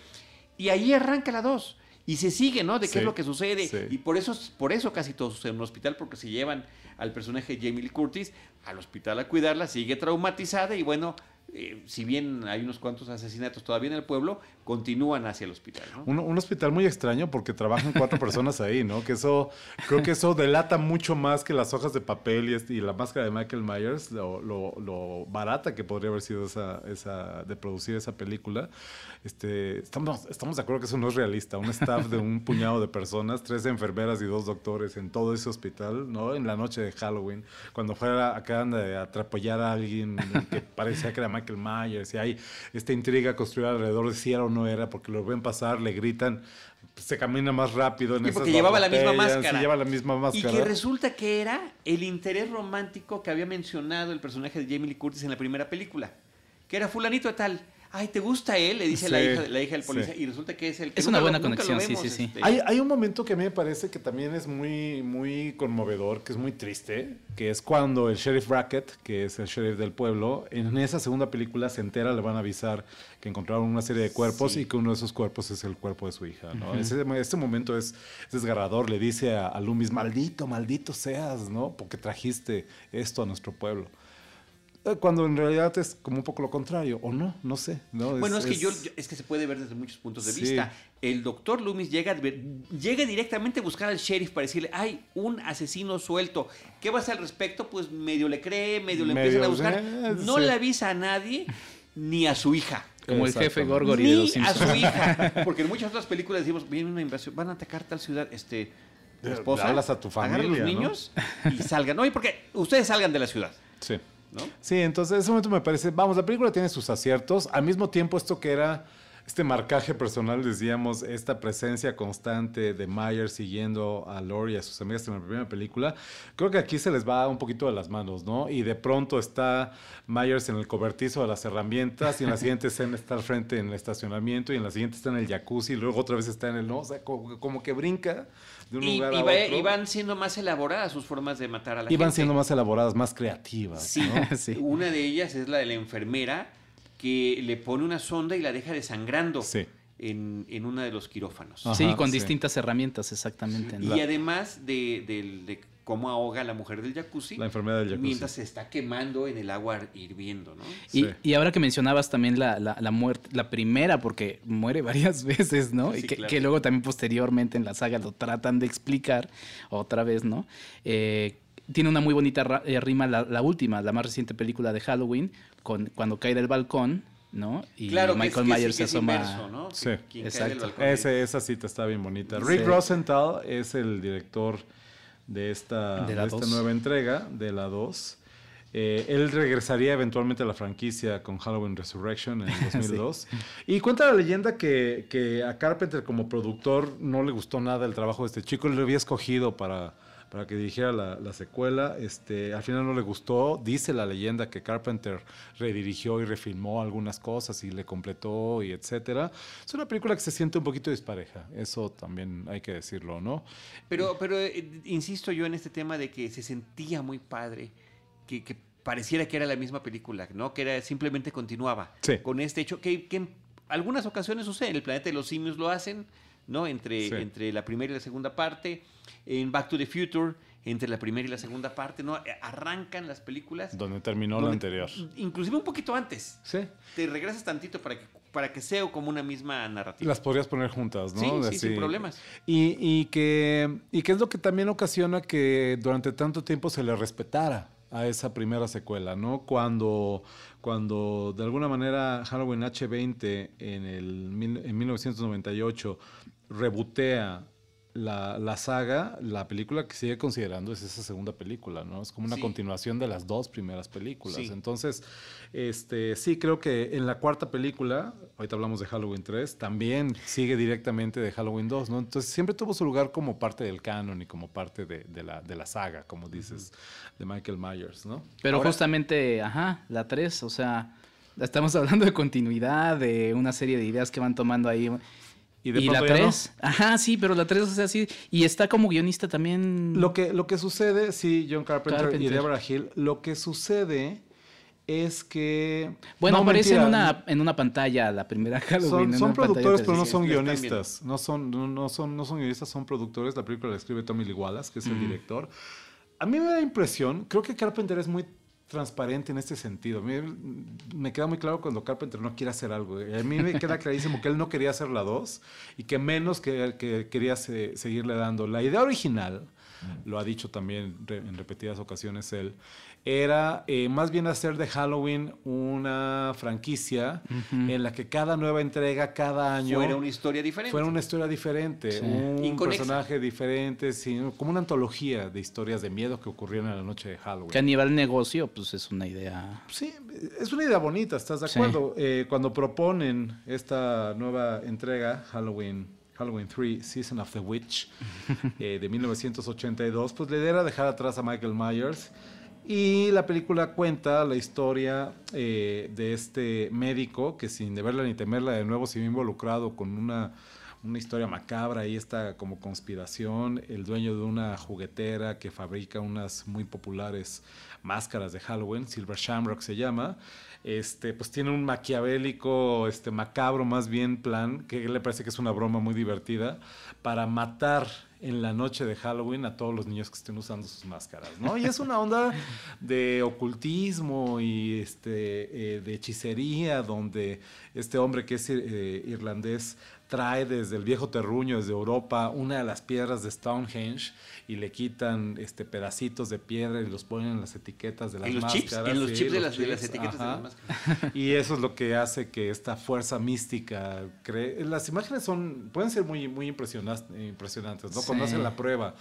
Y ahí arranca la dos y se sigue, ¿no? De qué es lo que sucede. Y por eso, por eso casi todos sucede en un hospital, porque se llevan al personaje Jamie Lee Curtis al hospital a cuidarla, sigue traumatizada y bueno, eh, si bien hay unos cuantos asesinatos todavía en el pueblo, continúan hacia el hospital. Un, hospital muy extraño porque trabajan cuatro personas ahí, ¿no? Que eso, creo que eso delata mucho más que las hojas de papel y, este, la máscara de Michael Myers, lo, barata que podría haber sido esa, esa, de producir esa película. Este, estamos, estamos de acuerdo que eso no es realista. Un staff de un puñado de personas, tres enfermeras y dos doctores en todo ese hospital, ¿no? En la noche de Halloween, cuando fuera acaban de atrapallar a alguien que parecía que era Michael Myers y hay esta intriga construida alrededor de si era o no era, porque lo ven pasar, le gritan, se camina más rápido en y porque llevaba la misma máscara. lleva la misma máscara. Y que resulta que era el interés romántico que había mencionado el personaje de Jamie Lee Curtis en la primera película, que era fulanito de tal ay, ¿te gusta él? Le dice la, hija, la hija del policía y resulta que es el que Es una buena conexión, sí, sí, sí. Este. Hay, hay, un momento que a mí me parece que también es muy, muy conmovedor, que es muy triste, que es cuando el sheriff Brackett, que es el sheriff del pueblo, en esa segunda película se entera, le van a avisar que encontraron una serie de cuerpos y que uno de esos cuerpos es el cuerpo de su hija, ¿no? ese, momento es, desgarrador, le dice a, a Loomis, maldito, maldito seas, ¿no? Porque trajiste esto a nuestro pueblo. Eh, cuando en realidad es como un poco lo contrario, o no, no sé. ¿no? bueno, es, que yo, es que se puede ver desde muchos puntos de vista. El doctor Loomis llega, llega directamente a buscar al sheriff para decirle, hay un asesino suelto. ¿Qué va a hacer al respecto? Pues medio le cree, medio le empiezan a buscar. Eh, no le avisa a nadie, ni a su hija. Como el jefe Gorgory ni de los a su hija. *laughs* Porque en muchas otras películas decimos, viene una invasión, van a atacar tal ciudad, este... Tu esposa, hablas a tu familia, los niños y salgan. Oye, porque ustedes salgan de la ciudad. Sí. Sí, entonces en ese momento me parece, vamos, la película tiene sus aciertos, al mismo tiempo esto que era este marcaje personal, decíamos, esta presencia constante de Myers siguiendo a Lori y a sus amigas en la primera película, creo que aquí se les va un poquito de las manos, ¿no? Y de pronto está Myers en el cobertizo de las herramientas y en la siguiente *laughs* escena está al frente en el estacionamiento y en la siguiente está en el jacuzzi y luego otra vez está en el, ¿no? O sea, como, que brinca de un lugar a otro. Y van siendo más elaboradas sus formas de matar a la gente. Y van siendo más elaboradas, más creativas. *laughs* Sí, sí. Una de ellas es la de la enfermera que le pone una sonda y la deja desangrando. En, en uno de los quirófanos. sí, con distintas herramientas, exactamente. Y además de, cómo ahoga a la mujer del jacuzzi. La enfermedad del jacuzzi. Mientras se está quemando en el agua hirviendo, ¿no? Y, ahora que mencionabas también la, la, muerte, la primera, porque muere *laughs* varias veces, ¿no? y que, luego también posteriormente en la saga lo tratan de explicar otra vez, ¿no? Eh, tiene una muy bonita eh, rima la, última, la más reciente película de Halloween, con cuando cae del balcón, ¿no? Y Michael Myers se asoma. ¿no? Sí, exacto. esa cita está bien bonita. Rick Rosenthal es el director de esta, de, esta nueva entrega, de la 2. Eh, él regresaría eventualmente a la franquicia con Halloween Resurrection en 2002. *laughs* Y cuenta la leyenda que, que, a Carpenter como productor no le gustó nada el trabajo de este chico. Él lo había escogido para para que dirigiera la, secuela. Este, al final no le gustó. Dice la leyenda que Carpenter redirigió y refilmó algunas cosas y le completó y etcétera. Es una película que se siente un poquito dispareja. Eso también hay que decirlo, ¿no? Pero, pero eh, insisto yo en este tema de que se sentía muy padre, que, pareciera que era la misma película, ¿no? Que era simplemente continuaba con este hecho que, que en algunas ocasiones sucede. En el planeta de los simios lo hacen ¿no? Entre, entre la primera y la segunda parte. En Back to the Future, entre la primera y la segunda parte, ¿no? Arrancan las películas. Donde terminó la anterior. Inclusive un poquito antes. Sí. Te regresas tantito para que, para que sea como una misma narrativa. Las podrías poner juntas, ¿no? Sí, sí sin problemas. Y, y, que, y que es lo que también ocasiona que durante tanto tiempo se le respetara a esa primera secuela, ¿no? Cuando, cuando de alguna manera Halloween H20 en, el, en 1998 rebotea la, la, saga, la película que sigue considerando es esa segunda película, ¿no? Es como una continuación de las dos primeras películas. Entonces, este, sí, creo que en la cuarta película, ahorita hablamos de Halloween 3, también sigue directamente de Halloween 2, ¿no? Entonces, siempre tuvo su lugar como parte del canon y como parte de, de, la, de la, saga, como dices, de Michael Myers, ¿no? Pero justamente, ajá, la 3, o sea, estamos *laughs* hablando de continuidad, de una serie de ideas que van tomando ahí y, la 3. Ajá, sí, pero la 3 es así. Y está como guionista también. Lo que, lo que sucede, sí, John Carpenter, y Deborah Hill, lo que sucede es que. Bueno, aparece en una, en una pantalla la primera Halloween. Son, son productores, pero no son guionistas. No son, no, son, no son guionistas, son productores. La película la escribe Tommy Lee Wallace, que es el director. A mí me da la impresión, creo que Carpenter es muy transparente en este sentido. me queda muy claro cuando Carpenter no quiere hacer algo. A mí me queda clarísimo que él no quería hacer la 2 y que menos que, que quería seguirle dando. La idea original, lo ha dicho también en repetidas ocasiones él, era eh, más bien hacer de Halloween una franquicia en la que cada nueva entrega, cada año... Fuera una historia diferente. Fuera una historia diferente, un personaje diferente, como una antología de historias de miedo que ocurrieron en la noche de Halloween. Que a nivel negocio, pues es una idea... Sí, es una idea bonita, ¿estás de acuerdo? Eh, cuando proponen esta nueva entrega, Halloween Halloween 3, Season of the Witch, *laughs* eh, de 1982, pues la idea era dejar atrás a Michael Myers y la película cuenta la historia eh, de este médico que sin deberla ni temerla de nuevo se vio involucrado con una, una historia macabra y esta como conspiración, el dueño de una juguetera que fabrica unas muy populares máscaras de Halloween, Silver Shamrock se llama, este, pues tiene un maquiavélico, este, macabro más bien plan, que le parece que es una broma muy divertida, para matar en la noche de Halloween a todos los niños que estén usando sus máscaras, ¿no? Y es una onda de ocultismo y este, eh, de hechicería, donde este hombre que es eh, irlandés trae desde el viejo terruño, desde Europa, una de las piedras de Stonehenge y le quitan este pedacitos de piedra y los ponen en las etiquetas de las ¿En los máscaras. Chips? En los chips, de, las, etiquetas de las máscaras. *laughs* Y eso es lo que hace que esta fuerza mística cree. Las imágenes son pueden ser muy muy impresionantes, ¿no? Cuando hacen la prueba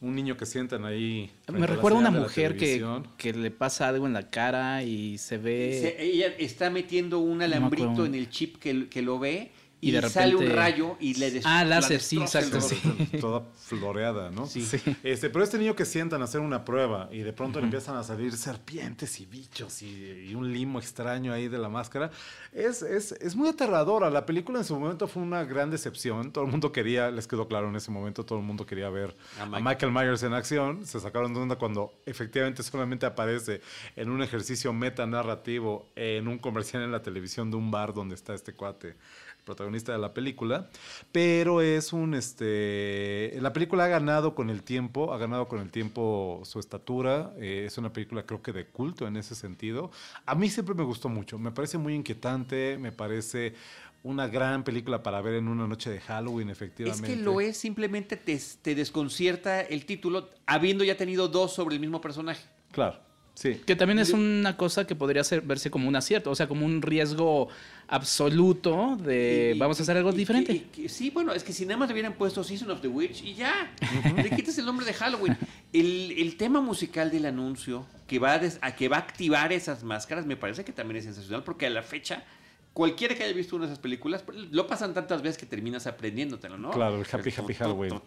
un niño que sientan ahí. Me recuerda una mujer que, que, le pasa algo en la cara y se ve. ella está metiendo un alambrito en el chip que, que lo ve y, de repente... sale un rayo y le destruye. Ah, láser, sí, exacto. Sí. *laughs* Toda floreada, ¿no? Sí. Este, pero este niño que sientan a hacer una prueba y de pronto le empiezan a salir serpientes y bichos y, un limo extraño ahí de la máscara, es, es, es, muy aterradora. La película en su momento fue una gran decepción. Todo el mundo quería, les quedó claro en ese momento, todo el mundo quería ver a Michael, Myers en acción. Se sacaron de onda cuando efectivamente solamente aparece en un ejercicio metanarrativo en un comercial en la televisión de un bar donde está este cuate protagonista de la película, pero es un, este, la película ha ganado con el tiempo, ha ganado con el tiempo su estatura, eh, es una película creo que de culto en ese sentido. A mí siempre me gustó mucho, me parece muy inquietante, me parece una gran película para ver en una noche de Halloween, efectivamente. Es que lo es, simplemente te, te desconcierta el título, habiendo ya tenido dos sobre el mismo personaje. Claro. Sí. Que también es una cosa que podría ser, verse como un acierto, o sea, como un riesgo absoluto de vamos a hacer algo diferente. sí, bueno, es que si nada más le hubieran puesto Season of the Witch y ya, le quitas el nombre de Halloween. El, el, tema musical del anuncio que va a, que va a activar esas máscaras me parece que también es sensacional porque a la fecha cualquiera que haya visto una de esas películas, lo pasan tantas veces que terminas aprendiéndotelo, ¿no? Claro, el Happy Happy Halloween.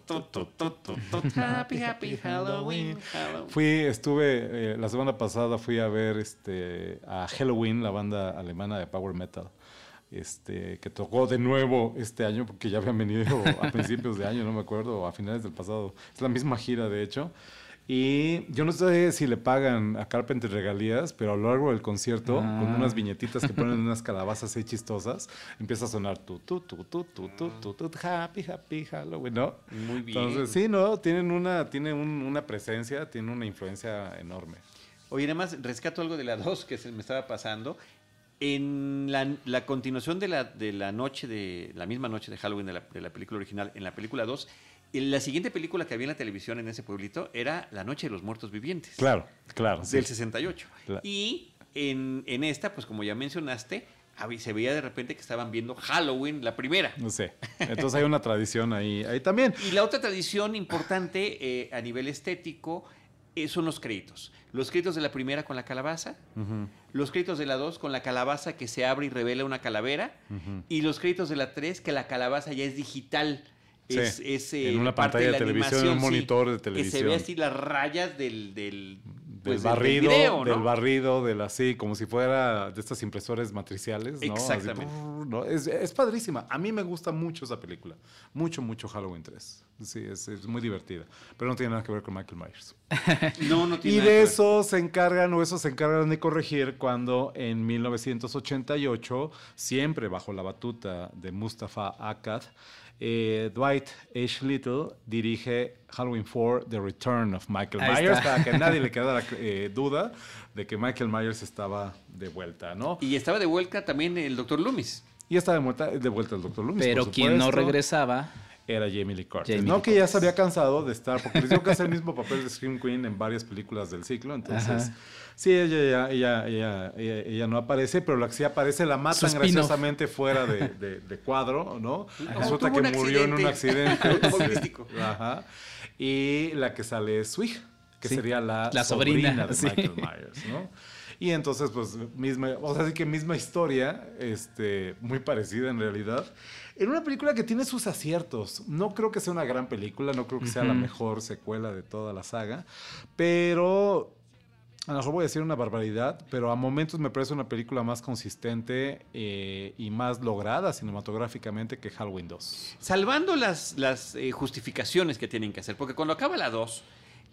Happy Happy Halloween. Fui, estuve, eh, la semana pasada fui a ver este, a Halloween, la banda alemana de Power Metal. Este, que tocó de nuevo este año, porque ya habían venido *laughs* a principios de año, no me acuerdo, a finales del pasado. Es la misma gira, de hecho. Y yo no sé si le pagan a Carpenter regalías, pero a lo largo del concierto, con ah. unas viñetitas que ponen *laughs* unas calabazas ahí chistosas, empieza a sonar tu, tu, tu, tu, tu, tu, tu, tu, happy, happy Halloween, ¿no? Muy bien. Entonces, sí, ¿no? Tienen una, tiene una presencia, tiene una influencia enorme. Oye, además, rescato algo de la 2 que se me estaba pasando. En la, la, continuación de la, de la noche, de la misma noche de Halloween de la, de la película original, en la película 2, la siguiente película que había en la televisión en ese pueblito era La Noche de los Muertos Vivientes. Claro, claro. Del 68. Y en, en, esta, pues como ya mencionaste, se veía de repente que estaban viendo Halloween, la primera. No sé. Entonces hay una tradición ahí, ahí también. Y la otra tradición importante eh, a nivel estético eh, son los créditos. Los créditos de la primera con la calabaza, los créditos de la dos con la calabaza que se abre y revela una calavera, y los créditos de la tres que la calabaza ya es digital es, en una pantalla de, televisión, en un monitor de televisión. Que se ve así las rayas del, del, pues, barrido, del, video, del barrido, del así, como si fuera de estas impresores matriciales. ¿no? Exactamente. es, es, padrísima. A mí me gusta mucho esa película. Mucho, mucho Halloween 3. Sí, es, es, muy divertida. Pero no tiene nada que ver con Michael Myers. *laughs* no, no tiene Y de eso se encargan, o eso se encargan de corregir cuando en 1988, siempre bajo la batuta de Mustafa Akkad, eh, Dwight H. Little dirige Halloween 4, The Return of Michael Myers, para que a nadie le *laughs* quedara eh, duda de que Michael Myers estaba de vuelta, ¿no? Y estaba de vuelta también el Dr. Loomis. Y estaba de vuelta, de vuelta el Dr. Loomis. Pero quien no regresaba era Jamie Lee Curtis. no que ya se había cansado de estar, porque les digo que hace el *laughs* mismo papel de Scream Queen en varias películas del ciclo, entonces sí, ella, ella, ella, ella, no aparece, pero la que sí aparece la matan graciosamente fuera de, de, cuadro, ¿no? *laughs* Resulta que murió en un accidente. *laughs* Ajá. Y la que sale es su hija, que sería la, sobrina, de Michael Myers, ¿no? Y entonces, pues, misma, o sea, sí que misma historia, este, muy parecida en realidad. En una película que tiene sus aciertos. No creo que sea una gran película, no creo que sea la mejor secuela de toda la saga, pero a lo mejor voy a decir una barbaridad, pero a momentos me parece una película más consistente eh, y más lograda cinematográficamente que Halloween 2. Salvando las, las eh, justificaciones que tienen que hacer, porque cuando acaba la 2,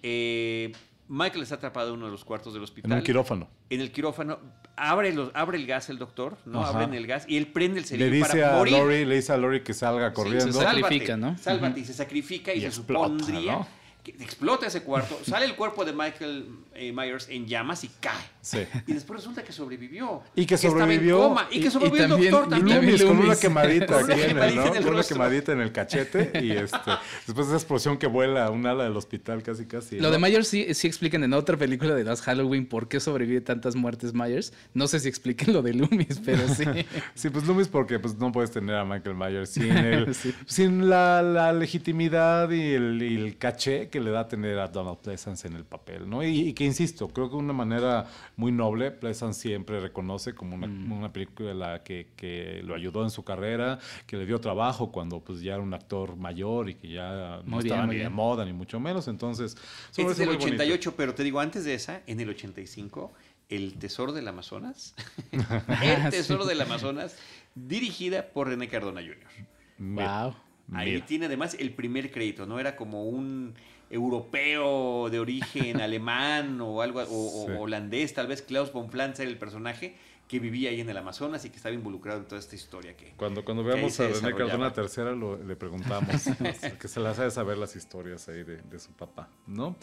eh, Michael está atrapado en uno de los cuartos del hospital. En el quirófano. En el quirófano. Abre, los, abre el gas el doctor, ¿no? Abre el gas y él prende el cerebro le dice a Lori, Le dice a Lori que salga corriendo. se sacrifica, ¿no? Sálvate, y se sacrifica y, se supondría que explota ese cuarto, *laughs* sale el cuerpo de Michael eh, Myers en llamas y cae. Sí. Y después resulta que sobrevió. Y que, sobrevivió. y, que sobrevivió el doctor también. Loomis, con una quemadita aquí en el, ¿no? Con una quemadita en el cachete y *laughs* este, después de esa explosión que vuela un ala del hospital casi casi. Lo de Myers sí, sí explican en otra película de Last Halloween por qué sobrevive tantas muertes Myers. No sé si expliquen lo de Loomis, pero sí. *laughs* sí, pues Loomis porque pues, no puedes tener a Michael Myers sin, el, sin la, la, legitimidad y el, y el caché que le da tener a Donald Pleasance en el papel, ¿no? Y, que insisto, creo que de una manera muy noble, Pleasance siempre reconoce como una, mm. una película que, que, lo ayudó en su carrera, que le dio trabajo cuando pues ya era un actor mayor y que ya no estaba ni de moda ni mucho menos, entonces... Este es del 88, pero te digo, antes de esa, en el 85, El Tesoro del Amazonas, *laughs* El Tesoro del Amazonas, dirigida por René Cardona Jr. Wow. Ahí tiene además el primer crédito, ¿no? Era como un europeo de origen *laughs* alemán o algo o, holandés, tal vez Klaus von Planz era el personaje que vivía ahí en el Amazonas y que estaba involucrado en toda esta historia que cuando cuando veamos a René Cardona tercera le preguntamos *laughs* que se las hace saber las historias ahí de, su papá no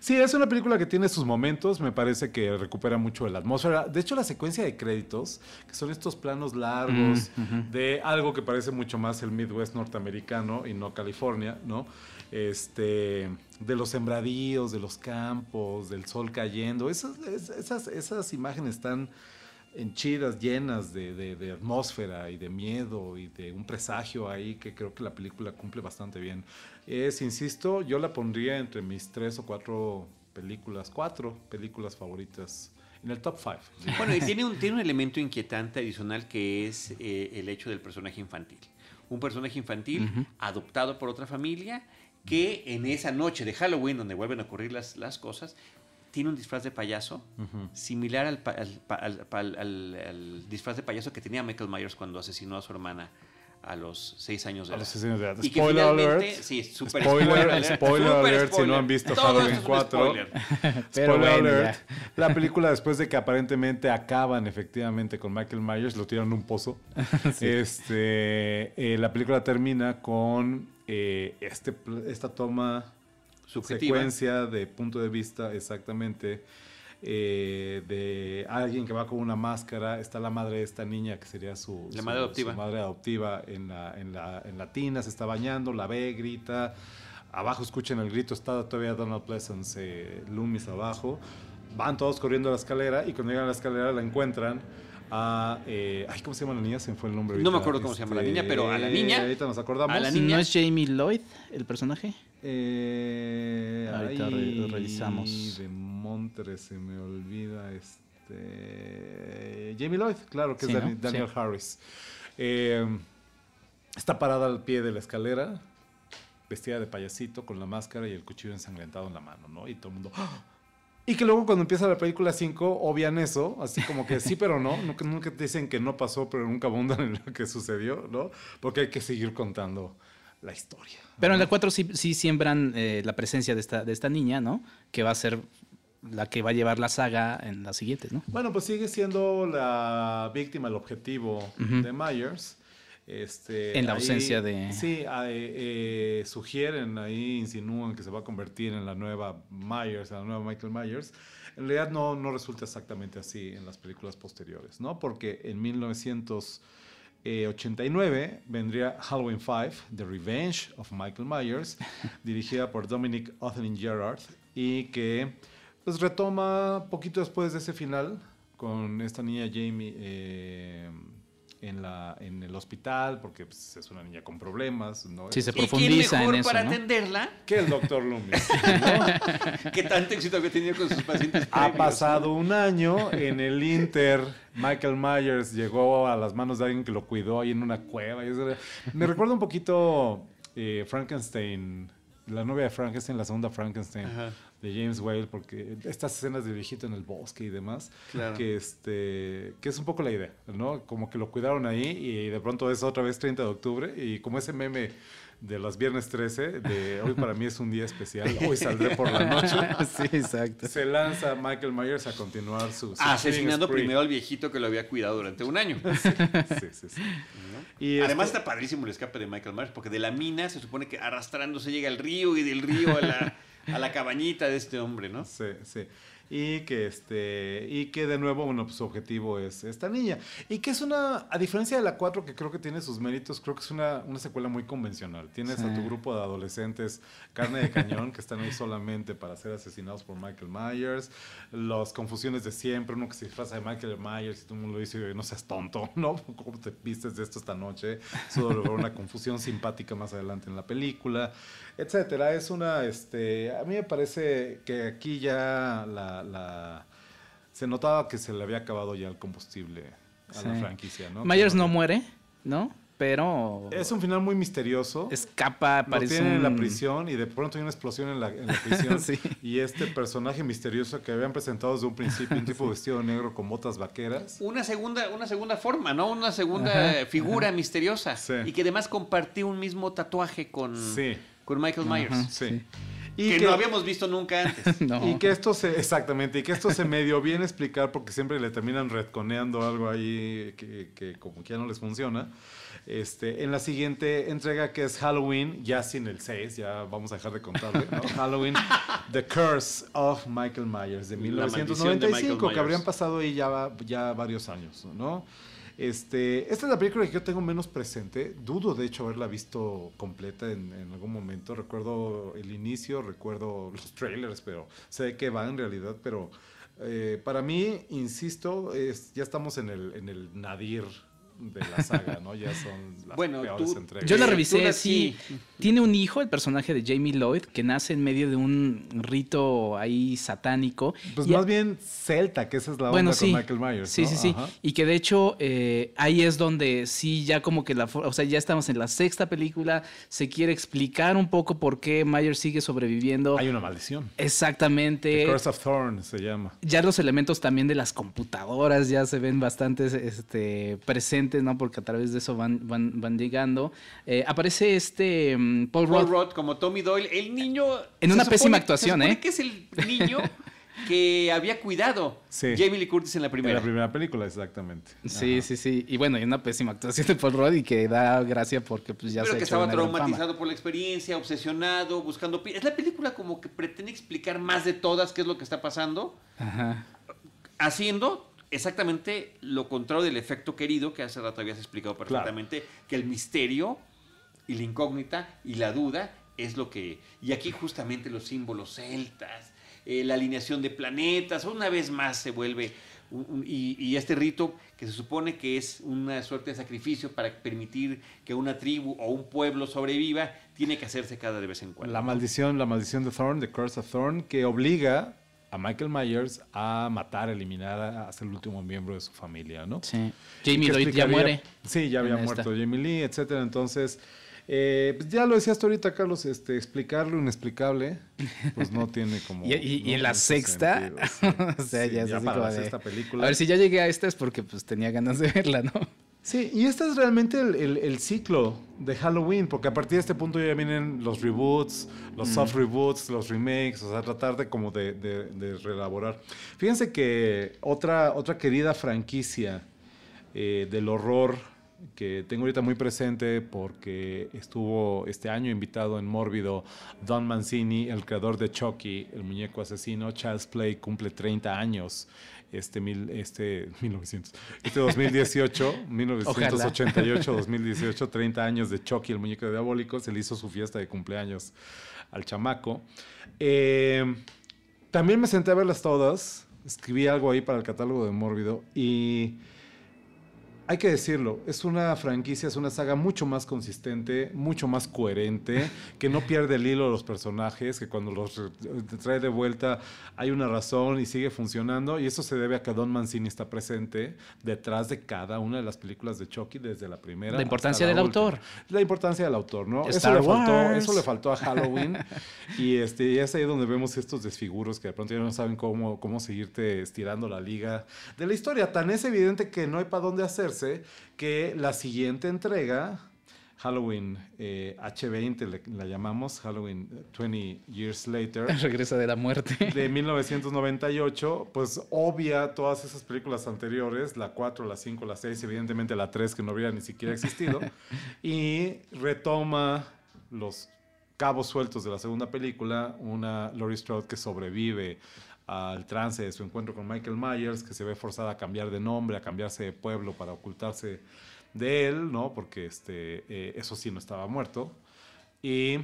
sí es una película que tiene sus momentos me parece que recupera mucho la atmósfera. De hecho la secuencia de créditos que son estos planos largos mm, de algo que parece mucho más el Midwest norteamericano y no California no este, de los sembradíos, de los campos, del sol cayendo. Esas, esas, esas imágenes están henchidas, llenas de, atmósfera y de miedo y de un presagio ahí que creo que la película cumple bastante bien. Es, insisto, yo la pondría entre mis tres o cuatro películas, cuatro películas favoritas. En el top five. Bueno, y tiene un, tiene un elemento inquietante adicional que es eh, el hecho del personaje infantil. Un personaje infantil adoptado por otra familia que en esa noche de Halloween, donde vuelven a ocurrir las, las cosas, tiene un disfraz de payaso similar al, al, disfraz de payaso que tenía Michael Myers cuando asesinó a su hermana a los seis años de edad. A los seis años de edad. Y spoiler alert. Sí, super spoiler, spoiler, alert, si no han visto Halloween 4. Spoiler, *laughs* spoiler alert. La película después de que aparentemente acaban efectivamente con Michael Myers, lo tiran en un pozo. *laughs* este, eh, la película termina con eh, este, esta toma, Subjetiva. secuencia de punto de vista exactamente eh, de alguien que va con una máscara, está la madre de esta niña que sería su, madre adoptiva, madre adoptiva en, la, en, la, en la tina, se está bañando, la ve, grita, abajo escuchan el grito, está todavía Donald Pleasance, eh, Loomis abajo, van todos corriendo a la escalera y cuando llegan a la escalera la encuentran a. Eh, ay, ¿cómo se llama la niña? Se me fue el nombre. No me acuerdo cómo se llama la niña, pero a la este, niña. Ahorita nos acordamos. A la niña. ¿No es Jamie Lloyd el personaje? Eh, ahorita revisamos. De Montre se me olvida este. Jamie Lloyd, claro, que es Daniel, Harris. Eh, está parada al pie de la escalera, vestida de payasito, con la máscara y el cuchillo ensangrentado en la mano, ¿no? Y todo el mundo. ¡ah! Y que luego cuando empieza la película 5 obvian eso, así como que sí, pero no, *laughs* nunca, nunca dicen que no pasó, pero nunca abundan en lo que sucedió, ¿no? Porque hay que seguir contando la historia. Pero en la 4 sí, sí siembran eh, la presencia de esta, de esta niña, ¿no? Que va a ser la que va a llevar la saga en las siguientes, ¿no? Bueno, pues sigue siendo la víctima, el objetivo de Myers. Este, en la ausencia de... Sí, eh, eh, sugieren, ahí insinúan que se va a convertir en la nueva Myers, en la nueva Michael Myers. En realidad no, no resulta exactamente así en las películas posteriores, ¿no? Porque en 1989 vendría Halloween 5, The Revenge of Michael Myers, *laughs* dirigida por Dominic Othening Gerard, y que pues retoma poquito después de ese final con esta niña Jamie eh, en, la, en el hospital, porque pues, es una niña con problemas. ¿no? Sí, se profundiza ¿Y quién mejor para atenderla? Que el doctor Loomis. *laughs* ¿Qué tanto éxito había tenido con sus pacientes? Ha pasado un año en el Inter. Michael Myers llegó a las manos de alguien que lo cuidó ahí en una cueva. Me recuerda un poquito eh, Frankenstein la novia de Frankenstein, la segunda Frankenstein de James Whale, porque estas escenas de viejito en el bosque y demás, que este que es un poco la idea, ¿no? Como que lo cuidaron ahí y de pronto es otra vez 30 de octubre y como ese meme de los viernes 13, de hoy para mí es un día especial, hoy saldré por la noche. *laughs* sí, exacto. Se lanza Michael Myers a continuar su... Asesinando primero al viejito que lo había cuidado durante un año. sí, sí, sí. Y Además este está padrísimo el escape de Michael Myers, porque de la mina se supone que arrastrándose llega al río y del río a la, a la cabañita de este hombre, ¿no? Sí, sí y que este y que de nuevo bueno pues su objetivo es esta niña. Y que es una a diferencia de la 4 que creo que tiene sus méritos creo que es una, una secuela muy convencional. Tienes a tu grupo de adolescentes carne de cañón que están ahí solamente para ser asesinados por Michael Myers las confusiones de siempre uno que se disfraza de Michael Myers y todo el mundo dice no seas tonto *laughs* no cómo te vistes de esto esta noche eso logró una confusión simpática más adelante en la película etcétera. Es una este a mí me parece que aquí ya la la, se notaba que se le había acabado ya el combustible a la franquicia, ¿no? Myers no muere, ¿no? Pero... Es un final muy misterioso. Escapa, parece en la prisión y de pronto hay una explosión en la, prisión. *laughs* Y este personaje misterioso que habían presentado desde un principio, un *laughs* tipo vestido negro con botas vaqueras. Una segunda, una segunda forma, ¿no? Una segunda figura misteriosa. Y que además compartió un mismo tatuaje con, con Michael Myers. sí. Y que, no habíamos visto nunca antes. *laughs* Y que esto se, exactamente, y que esto se medio bien explicar porque siempre le terminan retconeando algo ahí que, como que ya no les funciona. Este, en la siguiente entrega que es Halloween, ya sin el 6, ya vamos a dejar de contarle, *laughs* Halloween, The Curse of Michael Myers de 1995, que habrían pasado ahí ya, ya varios años, ¿no? Este, esta es la película que yo tengo menos presente. Dudo, de hecho, haberla visto completa en, algún momento. Recuerdo el inicio, recuerdo *laughs* los trailers, pero sé que va en realidad. Pero eh, para mí, insisto, ya estamos en el nadir de la saga, ¿no? Ya son las bueno, peores entregas. Yo la revisé, sí. Tiene un hijo, el personaje de Jamie Lloyd, que nace en medio de un rito ahí satánico. Pues más bien celta, que esa es la bueno, onda con Michael Myers. Sí, sí, sí. Y que de hecho eh, ahí es donde sí, ya como que la. O sea, ya estamos en la sexta película. Se quiere explicar un poco por qué Myers sigue sobreviviendo. Hay una maldición. Exactamente. The Curse of Thorn se llama. Ya los elementos también de las computadoras ya se ven bastante este, presentes ¿no? Porque a través de eso van, van, van llegando. Eh, aparece este mm, Paul, Rudd. como Tommy Doyle, el niño... En una pésima actuación, se ¿eh? que es el niño que había cuidado Jamie Lee Curtis en la primera. En la primera película, exactamente. Sí, sí, sí. Y bueno, hay una pésima actuación de Paul Rudd y que da gracia porque pues ya Pero que estaba traumatizado por la experiencia, obsesionado, buscando... Es la película como que pretende explicar más de todas qué es lo que está pasando. Ajá. Haciendo exactamente lo contrario del efecto querido que hace rato habías explicado perfectamente, que el misterio y la incógnita y la duda es lo que... Y aquí justamente los símbolos celtas, eh, la alineación de planetas, una vez más se vuelve... y, este rito que se supone que es una suerte de sacrificio para permitir que una tribu o un pueblo sobreviva, tiene que hacerse cada de vez en cuando. La maldición, la maldición de Thorn, The Curse of Thorn, que obliga a Michael Myers a matar, a eliminar, a ser el último miembro de su familia, ¿no? Sí. Jamie Lloyd ya muere. Sí, ya había muerto Jamie Lee, etcétera. Entonces, eh, pues ya lo decías tú ahorita, Carlos, este, explicar lo inexplicable, pues no tiene como... *laughs* y, en la sexta, *laughs* o sea, ya, es así como de, película. A ver, si ya llegué a esta es porque pues tenía ganas de verla, ¿no? Sí, y este es realmente el, ciclo de Halloween, porque a partir de este punto ya vienen los reboots, los mm. soft reboots, los remakes, o sea, tratar de como de, de, reelaborar. Fíjense que otra, otra querida franquicia eh, del horror que tengo ahorita muy presente porque estuvo este año invitado en Mórbido Don Mancini, el creador de Chucky, el muñeco asesino. Child's Play cumple 30 años este, mil, este *laughs* 1900, este 2018, 1988, 2018, 30 años de Chucky, el muñeco diabólico, se le hizo su fiesta de cumpleaños al chamaco. Eh, también me senté a verlas todas, escribí algo ahí para el catálogo de Mórbido y hay que decirlo, es una franquicia, es una saga mucho más consistente, mucho más coherente, *laughs* que no pierde el hilo de los personajes, que cuando los trae de vuelta hay una razón y sigue funcionando. Y eso se debe a que Don Mancini está presente detrás de cada una de las películas de Chucky, desde la primera. La importancia del autor. La importancia del autor, ¿no? Eso le, faltó, eso le, faltó, a Halloween. *laughs* y, este, y es ahí donde vemos estos desfiguros que de pronto ya no saben cómo, cómo seguirte estirando la liga de la historia. Tan es evidente que no hay para dónde hacerse que la siguiente entrega, Halloween H20 eh, la llamamos, Halloween 20 Years Later. Regresa de la muerte. *laughs* De 1998, pues obvia todas esas películas anteriores, la 4, la 5, la 6, evidentemente la 3 que no habría ni siquiera existido, *laughs* y retoma los cabos sueltos de la segunda película, una Laurie Strode que sobrevive al trance de su encuentro con Michael Myers, que se ve forzada a cambiar de nombre, a cambiarse de pueblo para ocultarse de él, ¿no? Porque este, eh, eso sí no estaba muerto. Y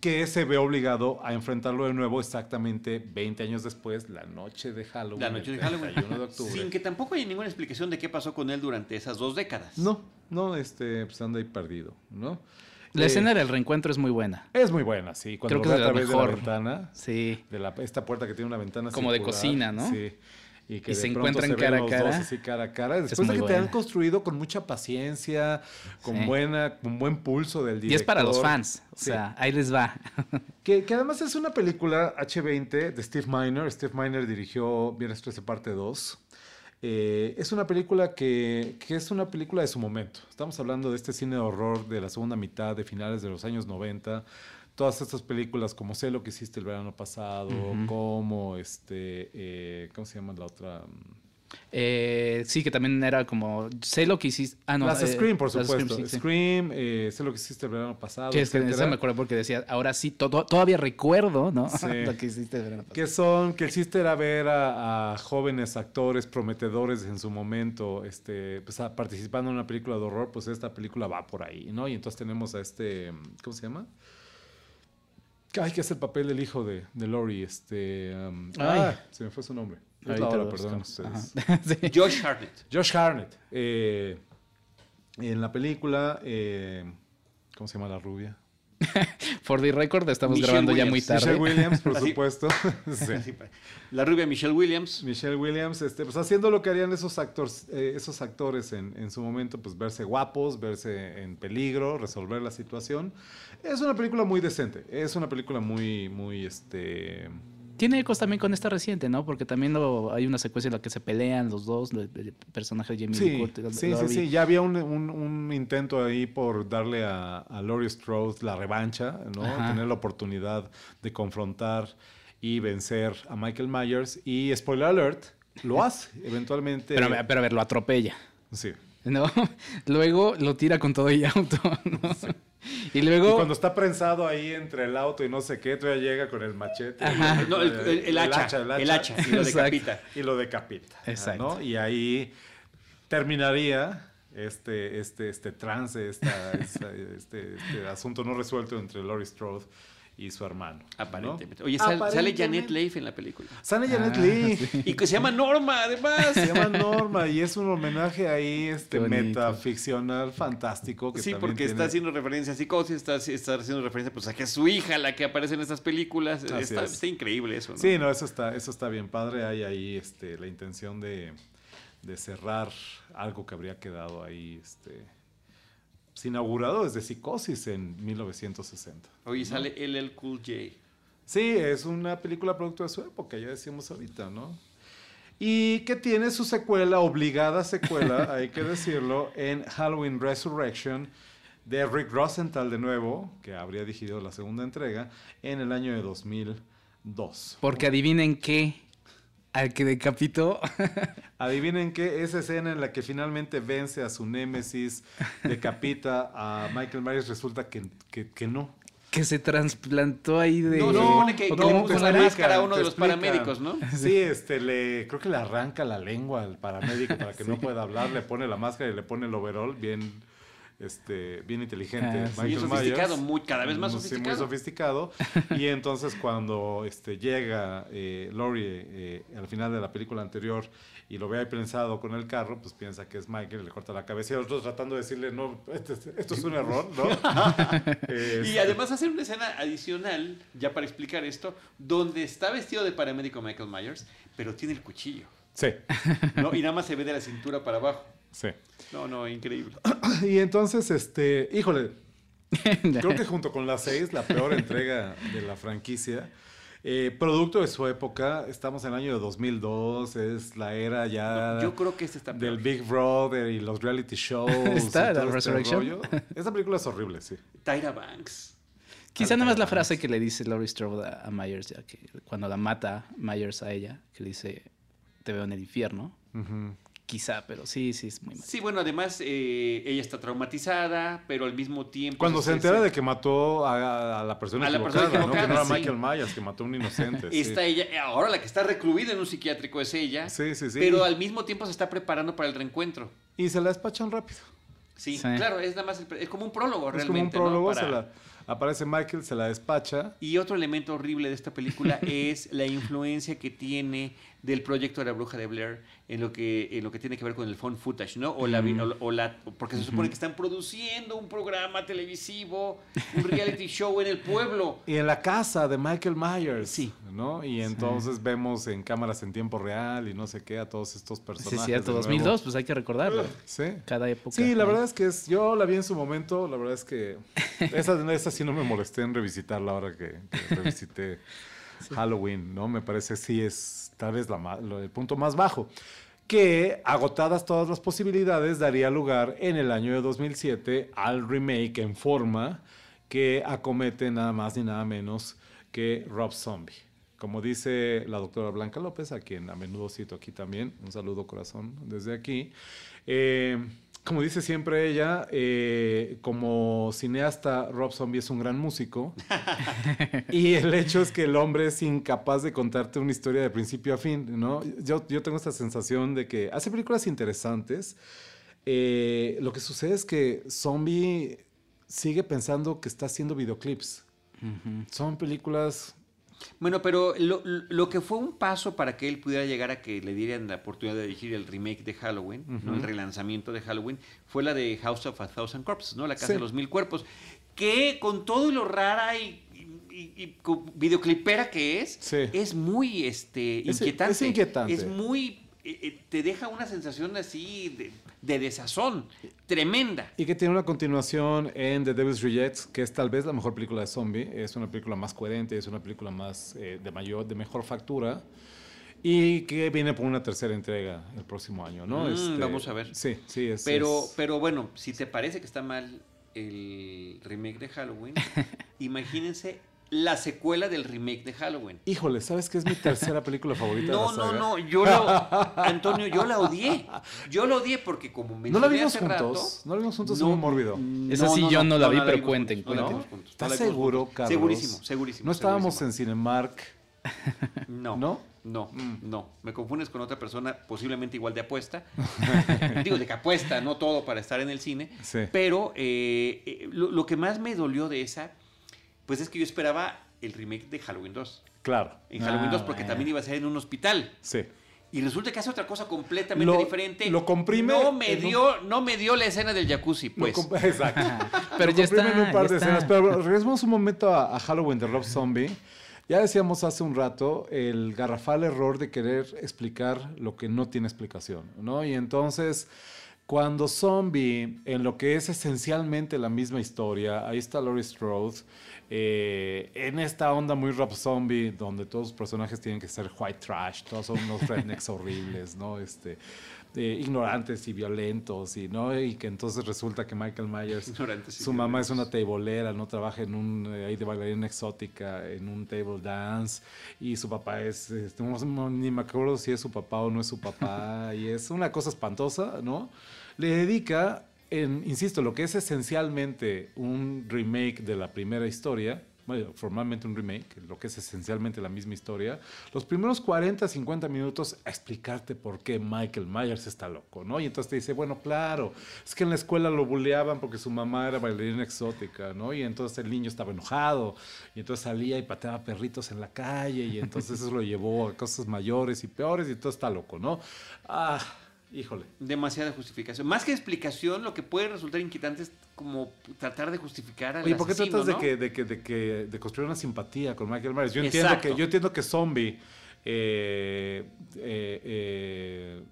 que se ve obligado a enfrentarlo de nuevo exactamente 20 años después, la noche de Halloween. La noche de Halloween. de octubre. Sin que tampoco haya ninguna explicación de qué pasó con él durante esas dos décadas. No, no, este, pues anda ahí perdido, ¿no? La escena del reencuentro es muy buena. Es muy buena, sí. Cuando Creo que a través de la ventana. Sí. De la, esta puerta que tiene una ventana Como de cocina, ¿no? Sí. Y que se encuentran cara a cara. así cara a cara. Después de que te han construido con mucha paciencia, con buena, con buen pulso del director. Y es para los fans. O sea, ahí les va. *laughs* que, que, además es una película H20 de Steve Miner. Steve Miner dirigió Viernes 13 parte 2. Eh, es una película que, es una película de su momento. Estamos hablando de este cine de horror de la segunda mitad, de finales de los años 90. Todas estas películas, como Sé lo que hiciste el verano pasado, como este, eh, ¿cómo se llama la otra? Eh, sí, que también era como, sé lo que hiciste. Ah, no. Las Scream, por supuesto. Scream, eh, sé lo que hiciste el verano pasado. Que es que me acuerdo porque decía, ahora sí, todavía recuerdo, ¿no? *laughs* lo que hiciste el verano pasado. Que son, que el chiste era ver a, jóvenes actores prometedores en su momento, este, pues, participando en una película de horror, pues esta película va por ahí, ¿no? Y entonces tenemos a este, ¿cómo se llama? Ay, que es el papel del hijo de, de Lori, este... Um, ah, se me fue su nombre. Perdón *laughs* Josh Harnett. Josh Harnett. Eh, en la película, eh, ¿cómo se llama la rubia? *laughs* For the record, estamos grabando ya muy tarde. Michelle Williams, por *laughs* supuesto. La rubia Michelle Williams. Michelle Williams, este, pues haciendo lo que harían esos actores, eh, esos actores en, en, su momento, pues verse guapos, verse en peligro, resolver la situación. Es una película muy decente. Es una película muy, muy, este tiene ecos también con esta reciente, ¿no? Porque también hay una secuencia en la que se pelean los dos, el, personaje de Jamie sí, Sí, sí, sí. Ya había un, intento ahí por darle a, a Laurie Strode la revancha, ¿no? Tener la oportunidad de confrontar y vencer a Michael Myers. Y spoiler alert, lo hace eventualmente. Pero, pero a ver, lo atropella. Sí. ¿No? *laughs* Luego lo tira con todo y auto, *laughs* ¿no? *laughs* Y luego. cuando está prensado ahí entre el auto y no sé qué, todavía llega con el machete. No, el, hacha, el, hacha, Y lo decapita. Y lo decapita. Exacto. ¿no? Y ahí terminaría este, este, este trance, *laughs* esta, este, este, asunto no resuelto entre Laurie Strode y su hermano. Aparentemente. Oye, sale Janet Leigh en la película. Sale Janet ah, Leigh. Y que se llama Norma, además. Se llama Norma y es un homenaje ahí este metaficcional fantástico. sí, porque está haciendo referencia a psicosis, está, está haciendo referencia pues, a que es su hija la que aparece en estas películas. Está, está, increíble eso. ¿no? Sí, no, eso está, eso está bien padre. Hay ahí este, la intención de, de cerrar algo que habría quedado ahí. Este, inaugurado desde Psicosis en 1960. Oye, sale LL Cool J. Sí, es una película producto de su época, ya decíamos ahorita, ¿no? Y que tiene su secuela, obligada secuela, *laughs* hay que decirlo, en Halloween Resurrection de Rick Rosenthal de nuevo, que habría dirigido la segunda entrega, en el año de 2002. Porque adivinen qué. Al que decapitó. *laughs* Adivinen qué, esa escena en la que finalmente vence a su némesis, decapita a Michael Myers, resulta que, que, no. Que se trasplantó ahí de. No, no, supone que, no, le puso la máscara a uno de los paramédicos, ¿no? *laughs* Sí, este, le, creo que le arranca la lengua al paramédico para que no pueda hablar, le pone la máscara y le pone el overall bien este, bien inteligente. Ah, muy sofisticado, muy, cada vez más sofisticado. muy sofisticado. *laughs* y entonces cuando este, llega eh, Laurie eh, al final de la película anterior y lo ve ahí prensado con el carro, pues piensa que es Michael y le corta la cabeza. Y otros tratando de decirle, no, esto, es un error, ¿no? *laughs* y además hacer una escena adicional, ya para explicar esto, donde está vestido de paramédico Michael Myers, pero tiene el cuchillo. Sí. Y nada más se ve de la cintura para abajo. Sí. No, no, increíble. *clears throat* y entonces, este, híjole, *laughs* creo que junto con la 6, la peor entrega de la franquicia. Eh, producto de su época, estamos en el año de 2002, es la era ya yo creo que este está del Big Brother y los reality shows. *laughs* está la este Resurrection. Esta película es horrible, sí. Tyra Banks. Quizá nada más la frase que le dice Laurie Strode a, Myers, ya que cuando la mata Myers a ella, que le dice, te veo en el infierno. Quizá, pero sí, sí, es muy mal. Sí, bueno, además eh, ella está traumatizada, pero al mismo tiempo... Cuando se entera de que mató a, la persona a la persona equivocada, ¿no? Que no era Michael Myers, que mató a un inocente. *laughs* Está ella, ahora la que está recluida en un psiquiátrico es ella. Sí, sí, sí. Pero al mismo tiempo se está preparando para el reencuentro. Y se la despachan rápido. Sí, claro, es nada más, es como un prólogo realmente. Es como un prólogo, se la Aparece Michael, se la despacha. Y otro elemento horrible de esta película *laughs* es la influencia que tiene del proyecto de la bruja de Blair en lo que, en lo que tiene que ver con el phone footage, ¿no? O la, o, la porque se supone que están produciendo un programa televisivo, un reality show en el pueblo. *laughs* Y en la casa de Michael Myers. Sí. ¿no? Y entonces vemos en cámaras en tiempo real y no sé qué a todos estos personajes. Sí, cierto, 2002, pues hay que recordarlo. *laughs* Sí. Cada época. Sí, la verdad es que es, yo la vi en su momento, la verdad es que esa, esa sí no me molesté en revisitarla ahora que, que revisité. *laughs* Halloween, ¿no? Me parece sí es tal vez la, el punto más bajo que, agotadas todas las posibilidades, daría lugar en el año de 2007 al remake en forma que acomete nada más ni nada menos que Rob Zombie. Como dice la doctora Blanca López, a quien a menudo cito aquí también, un saludo corazón desde aquí. Eh, como dice siempre ella, eh, como cineasta, Rob Zombie es un gran músico. *laughs* y el hecho es que el hombre es incapaz de contarte una historia de principio a fin, ¿no? Yo, yo tengo esta sensación de que hace películas interesantes. Eh, lo que sucede es que Zombie sigue pensando que está haciendo videoclips. Son películas bueno, pero lo, que fue un paso para que él pudiera llegar a que le dieran la oportunidad de dirigir el remake de Halloween, ¿no? el relanzamiento de Halloween, fue la de House of a Thousand Corpses, ¿no? La Casa de los Mil Cuerpos, que con todo lo rara y, videoclipera que es, es muy este, inquietante. Es, inquietante. Es muy eh, eh, te deja una sensación así de, desazón tremenda. Y que tiene una continuación en The Devil's Rejects, que es tal vez la mejor película de zombie. Es una película más coherente, es una película más eh, de mayor, de mejor factura. Y que viene por una tercera entrega el próximo año, ¿no? Mm, este, vamos a ver. Sí, sí, es pero, pero bueno, si te parece que está mal el remake de Halloween, *laughs* imagínense la secuela del remake de Halloween. Híjole, ¿sabes qué es mi tercera película favorita no, de la saga? No, no, yo la, *laughs* Antonio, yo la odié. Yo la odié porque como me ¿No la vimos juntos? ¿No la vimos juntos? No, es muy mórbido. Esa sí yo no, la vi, pero cuenten. ¿No? ¿Estás seguro, Carlos? Segurísimo, segurísimo. ¿No estábamos en Cinemark? No. ¿No? No, mm. no. Me confundes con otra persona posiblemente igual de apuesta. *laughs* Digo, de que apuesta, no todo para estar en el cine. Sí. Pero eh, eh, lo que más me dolió de esa pues es que yo esperaba el remake de Halloween 2. Claro. En Halloween 2 porque también iba a ser en un hospital. Sí. Y resulta que hace otra cosa completamente diferente. Lo comprime. No me dio, no me dio la escena del jacuzzi, pues. exacto. *laughs* pero ya está. en un par de escenas. Pero regresemos un momento a, Halloween de Rob Zombie. Ya decíamos hace un rato el garrafal error de querer explicar lo que no tiene explicación, ¿no? Y entonces cuando Zombie, en lo que es esencialmente la misma historia, ahí está Laurie Strode, eh, en esta onda muy rap zombie, donde todos los personajes tienen que ser white trash, todos son unos rednecks *laughs* horribles, ¿no? Este, ignorantes y violentos y no y que entonces resulta que Michael Myers su mamá es una tableera no trabaja en un eh, ahí de bailarina exótica en un table dance y su papá es este, ni me acuerdo si es su papá o no es su papá *laughs* y es una cosa espantosa no le dedica en, insisto lo que es esencialmente un remake de la primera historia formalmente un remake, lo que es esencialmente la misma historia, los primeros 40, 50 minutos a explicarte por qué Michael Myers está loco, ¿no? Y entonces te dice, bueno, claro, es que en la escuela lo bulleaban porque su mamá era bailarina exótica, ¿no? Y entonces el niño estaba enojado, y entonces salía y pateaba perritos en la calle, y entonces eso lo llevó a cosas mayores y peores, y todo está loco, ¿no? Ah Híjole. Demasiada justificación. Más que explicación, lo que puede resultar inquietante es como tratar de justificar al Oye, ¿por qué tratas de, que, de, que, de, que, de construir una simpatía con Michael Myers? Yo entiendo que, yo entiendo que Zombie, eh, eh, eh,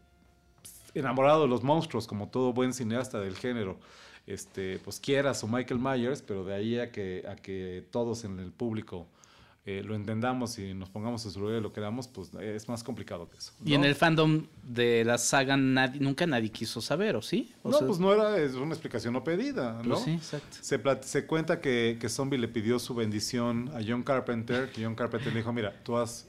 enamorado de los monstruos, como todo buen cineasta del género, este, pues quiera a Michael Myers, pero de ahí a que, a que todos en el público eh, lo entendamos y nos pongamos en su lugar y lo queramos, pues es más complicado que eso. Y en el fandom de la saga nadie, nunca nadie quiso saber, ¿o sí? no, pues no era es una explicación no pedida, ¿no? Pues sí, exacto. Se, se cuenta que, que, Zombie le pidió su bendición a John Carpenter, que John Carpenter le dijo, mira, tú haz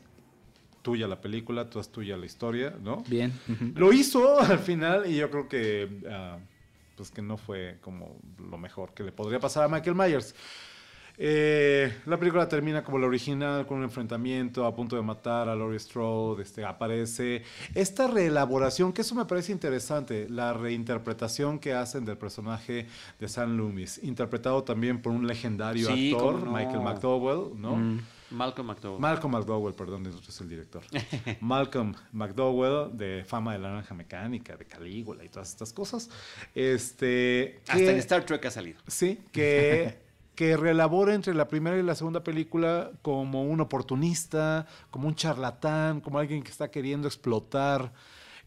tuya la película, tú haz tuya la historia, ¿no? Bien. Lo hizo al final y yo creo que... Ah, pues que no fue como lo mejor que le podría pasar a Michael Myers. Eh, la película termina como la original, con un enfrentamiento a punto de matar a Laurie Strode. Este, aparece esta reelaboración, que eso me parece interesante, la reinterpretación que hacen del personaje de Sam Loomis, interpretado también por un legendario actor, Michael McDowell, ¿no? Mm. Malcolm McDowell. Malcolm McDowell, perdón, es el director. *laughs* Malcolm McDowell, de fama de la naranja mecánica, de Calígula y todas estas cosas. Este, Hasta en Star Trek ha salido. Sí, que *laughs* que relabora entre la primera y la segunda película como un oportunista, como un charlatán, como alguien que está queriendo explotar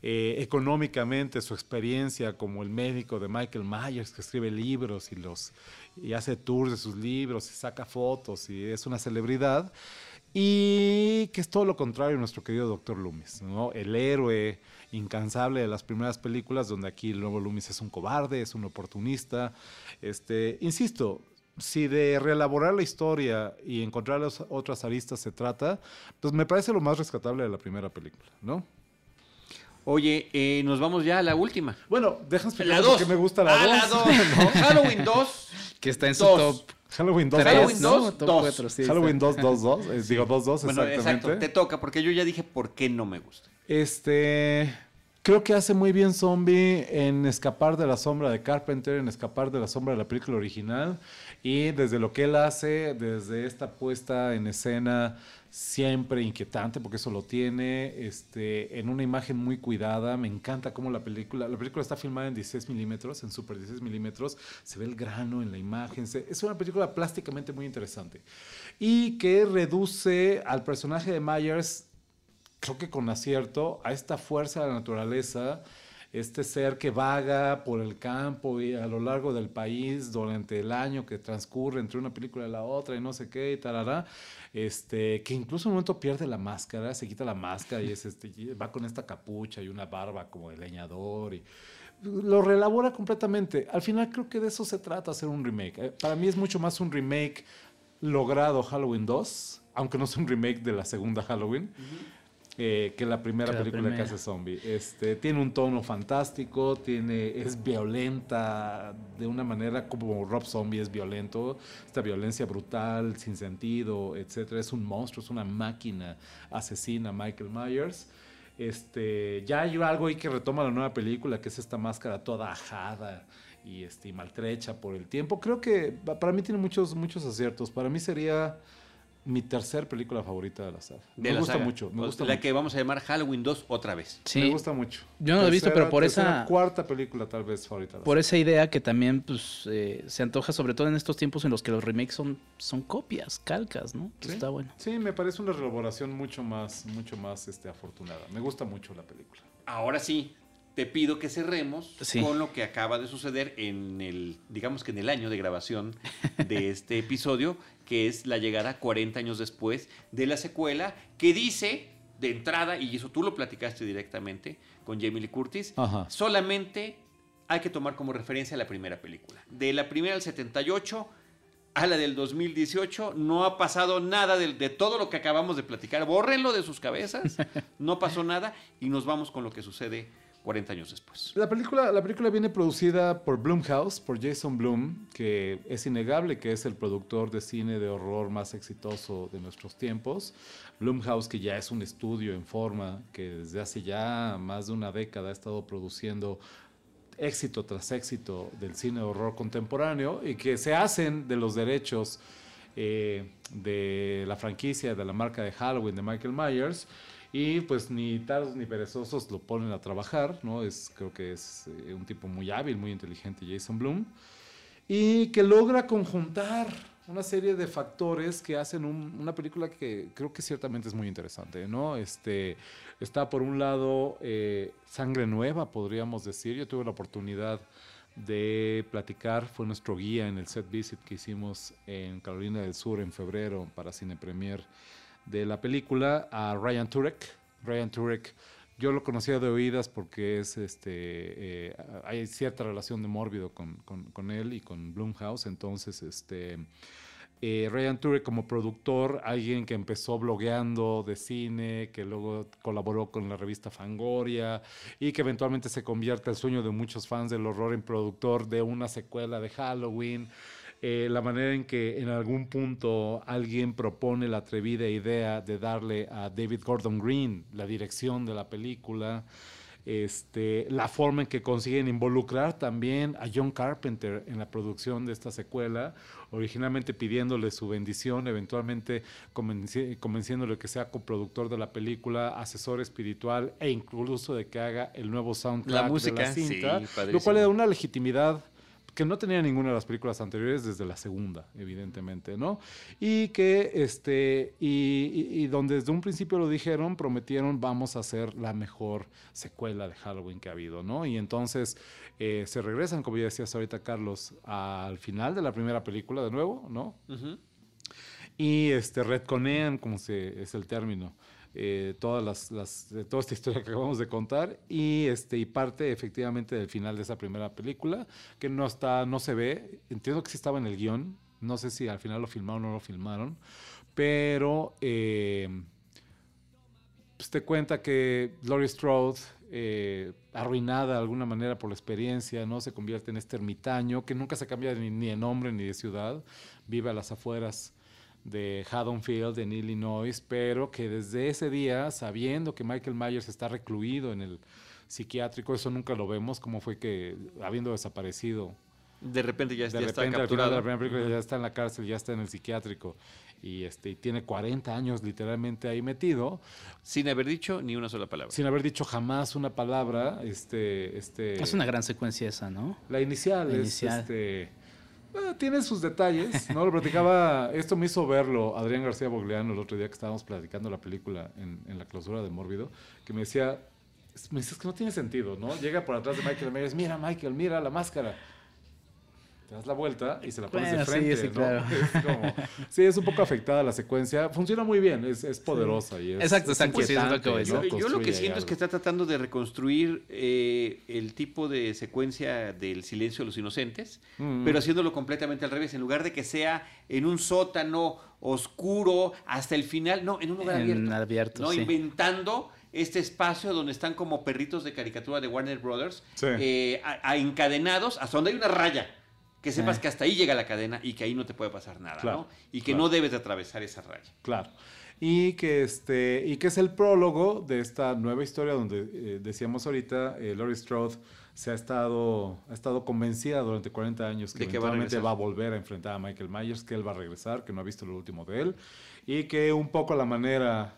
eh, económicamente su experiencia como el médico de Michael Myers, que escribe libros y, los, y hace tours de sus libros y saca fotos y es una celebridad. Y que es todo lo contrario nuestro querido Doctor Loomis, ¿no? el héroe incansable de las primeras películas, donde aquí el nuevo Loomis es un cobarde, es un oportunista. Este, insisto, si de reelaborar la historia y encontrar las otras aristas se trata, pues me parece lo más rescatable de la primera película, ¿no? Oye, eh, nos vamos ya a la última. Bueno, déjame explicar por qué me gusta la 2. Ah, *laughs* Halloween 2. Que está en su top. Halloween 2, Halloween 2, 2. Halloween 2, 2, 2. Digo 2, 2, bueno, exactamente. Exacto, te toca, porque yo ya dije por qué no me gusta. Este... Creo que hace muy bien Zombie en escapar de la sombra de Carpenter, en escapar de la sombra de la película original. Y desde lo que él hace, desde esta puesta en escena siempre inquietante, porque eso lo tiene, este, en una imagen muy cuidada. Me encanta cómo la película, la película está filmada en 16 milímetros, en super 16 milímetros, se ve el grano en la imagen. es una película plásticamente muy interesante. Y que reduce al personaje de Myers creo que con acierto, a esta fuerza de la naturaleza, este ser que vaga por el campo y a lo largo del país durante el año que transcurre entre una película y la otra y no sé qué y tarará, este, que incluso en un momento pierde la máscara, se quita la máscara y es este, va con esta capucha y una barba como de leñador y lo relabora completamente. Al final creo que de eso se trata hacer un remake. Eh, para mí es mucho más un remake logrado Halloween 2, aunque no es un remake de la segunda Halloween. Eh, que la primera película que hace zombie. Este, tiene un tono fantástico, tiene, es violenta de una manera como Rob Zombie es violento, esta violencia brutal, sin sentido, etcétera. Es un monstruo, es una máquina asesina, Michael Myers. Este, ya hay algo ahí que retoma la nueva película, que es esta máscara toda ajada y, este, maltrecha por el tiempo. Creo que para mí tiene muchos, muchos aciertos. Para mí sería mi tercer película favorita de la saga. me gusta mucho. Me gusta la que vamos a llamar Halloween 2 otra vez. Sí. Me gusta mucho. Yo no la he visto, pero por esa... Cuarta película tal vez favorita. por esa idea que también pues, eh, se antoja, sobre todo en estos tiempos en los que los remakes son, son copias, calcas, ¿no? ¿Sí? Está bueno. Sí, me parece una reelaboración mucho más, mucho más este, afortunada. Me gusta mucho la película. Ahora sí, te pido que cerremos con lo que acaba de suceder en el, digamos que en el año de grabación de este *laughs* episodio, que es la llegada 40 años después de la secuela, que dice, de entrada, y eso tú lo platicaste directamente con Jamie Lee Curtis, solamente hay que tomar como referencia la primera película. De la primera del 78 a la del 2018 no ha pasado nada de, de, todo lo que acabamos de platicar. Bórrenlo de sus cabezas, *laughs* no pasó nada y nos vamos con lo que sucede 40 años después. La película, la película viene producida por Blumhouse, por Jason Blum, que es innegable que es el productor de cine de horror más exitoso de nuestros tiempos. Blumhouse, que ya es un estudio en forma, que desde hace ya más de una década ha estado produciendo éxito tras éxito del cine de horror contemporáneo y que se hacen de los derechos eh, de la franquicia, de la marca de Halloween de Michael Myers y pues ni tardos ni perezosos lo ponen a trabajar, ¿no? Es, creo que es eh, un tipo muy hábil, muy inteligente, Jason Bloom, y que logra conjuntar una serie de factores que hacen una película que creo que ciertamente es muy interesante, ¿no? Este, está por un lado eh, Sangre Nueva, podríamos decir. Yo tuve la oportunidad de platicar, fue nuestro guía en el set visit que hicimos en Carolina del Sur en febrero para Cine Premier de la película a Ryan Turek. Ryan Turek, yo lo conocía de oídas porque es este eh, hay cierta relación de mórbido con, con, él y con Blumhouse, entonces este eh, Ryan Turek como productor, alguien que empezó blogueando de cine, que luego colaboró con la revista Fangoria y que eventualmente se convierte el sueño de muchos fans del horror en productor de una secuela de Halloween. Eh, la manera en que en algún punto alguien propone la atrevida idea de darle a David Gordon Green la dirección de la película, este, la forma en que consiguen involucrar también a John Carpenter en la producción de esta secuela, originalmente pidiéndole su bendición, eventualmente convenciéndole que sea coproductor de la película, asesor espiritual e incluso de que haga el nuevo soundtrack la música, de la cinta, lo cual le da una legitimidad que no tenía ninguna de las películas anteriores desde la segunda, evidentemente, ¿no? Y que, este, y, donde desde un principio lo dijeron, prometieron, vamos a hacer la mejor secuela de Halloween que ha habido, ¿no? Y entonces eh, se regresan, como ya decías ahorita, Carlos, al final de la primera película de nuevo, ¿no? Y este, retconean, como se, es el término, eh, todas las, toda esta historia que acabamos de contar y este y parte efectivamente del final de esa primera película que no está no se ve. Entiendo que sí estaba en el guion. No sé si al final lo filmaron o no lo filmaron. Pero eh, pues te cuenta que Laurie Strode eh, arruinada de alguna manera por la experiencia, ¿no? Se convierte en este ermitaño que nunca se cambia ni de nombre ni de ciudad, vive a las afueras de Haddonfield en Illinois, pero que desde ese día, sabiendo que Michael Myers está recluido en el psiquiátrico, eso nunca lo vemos, como fue que habiendo desaparecido. De repente ya, de está capturado. la primera ya está en la cárcel, ya está en el psiquiátrico y este y tiene 40 años literalmente ahí metido sin haber dicho ni una sola palabra sin haber dicho jamás una palabra este este es una gran secuencia esa no la inicial, la inicial. es este Ah, tiene sus detalles, ¿no? Lo platicaba, esto me hizo verlo Adrián García Bogliano el otro día que estábamos platicando la película en, en la clausura de Mórbido, que me decía, me dices que no tiene sentido, ¿no? Llega por atrás de Michael dice, mira Michael, mira la máscara das la vuelta y se la pones de frente, sí, ¿no? *laughs* Es como, sí, es un poco afectada la secuencia. Funciona muy bien, es, es poderosa y es Exacto, exacto. Es lo que Yo, lo que siento es que está tratando de reconstruir eh, el tipo de secuencia del silencio de los inocentes, mm. pero haciéndolo completamente al revés. En lugar de que sea en un sótano oscuro hasta el final, no, en un lugar abierto. ¿no? Inventando este espacio donde están como perritos de caricatura de Warner Brothers, eh, encadenados hasta donde hay una raya que sepas que hasta ahí llega la cadena y que ahí no te puede pasar nada, ¿no? Y que no debes de atravesar esa raya. Claro. Y que, este, y que es el prólogo de esta nueva historia donde eh, decíamos ahorita, eh, Laurie Strode se ha estado, ha estado convencida durante 40 años que, eventualmente va a, volver a enfrentar a Michael Myers, que él va a regresar, que no ha visto lo último de él, y que un poco la manera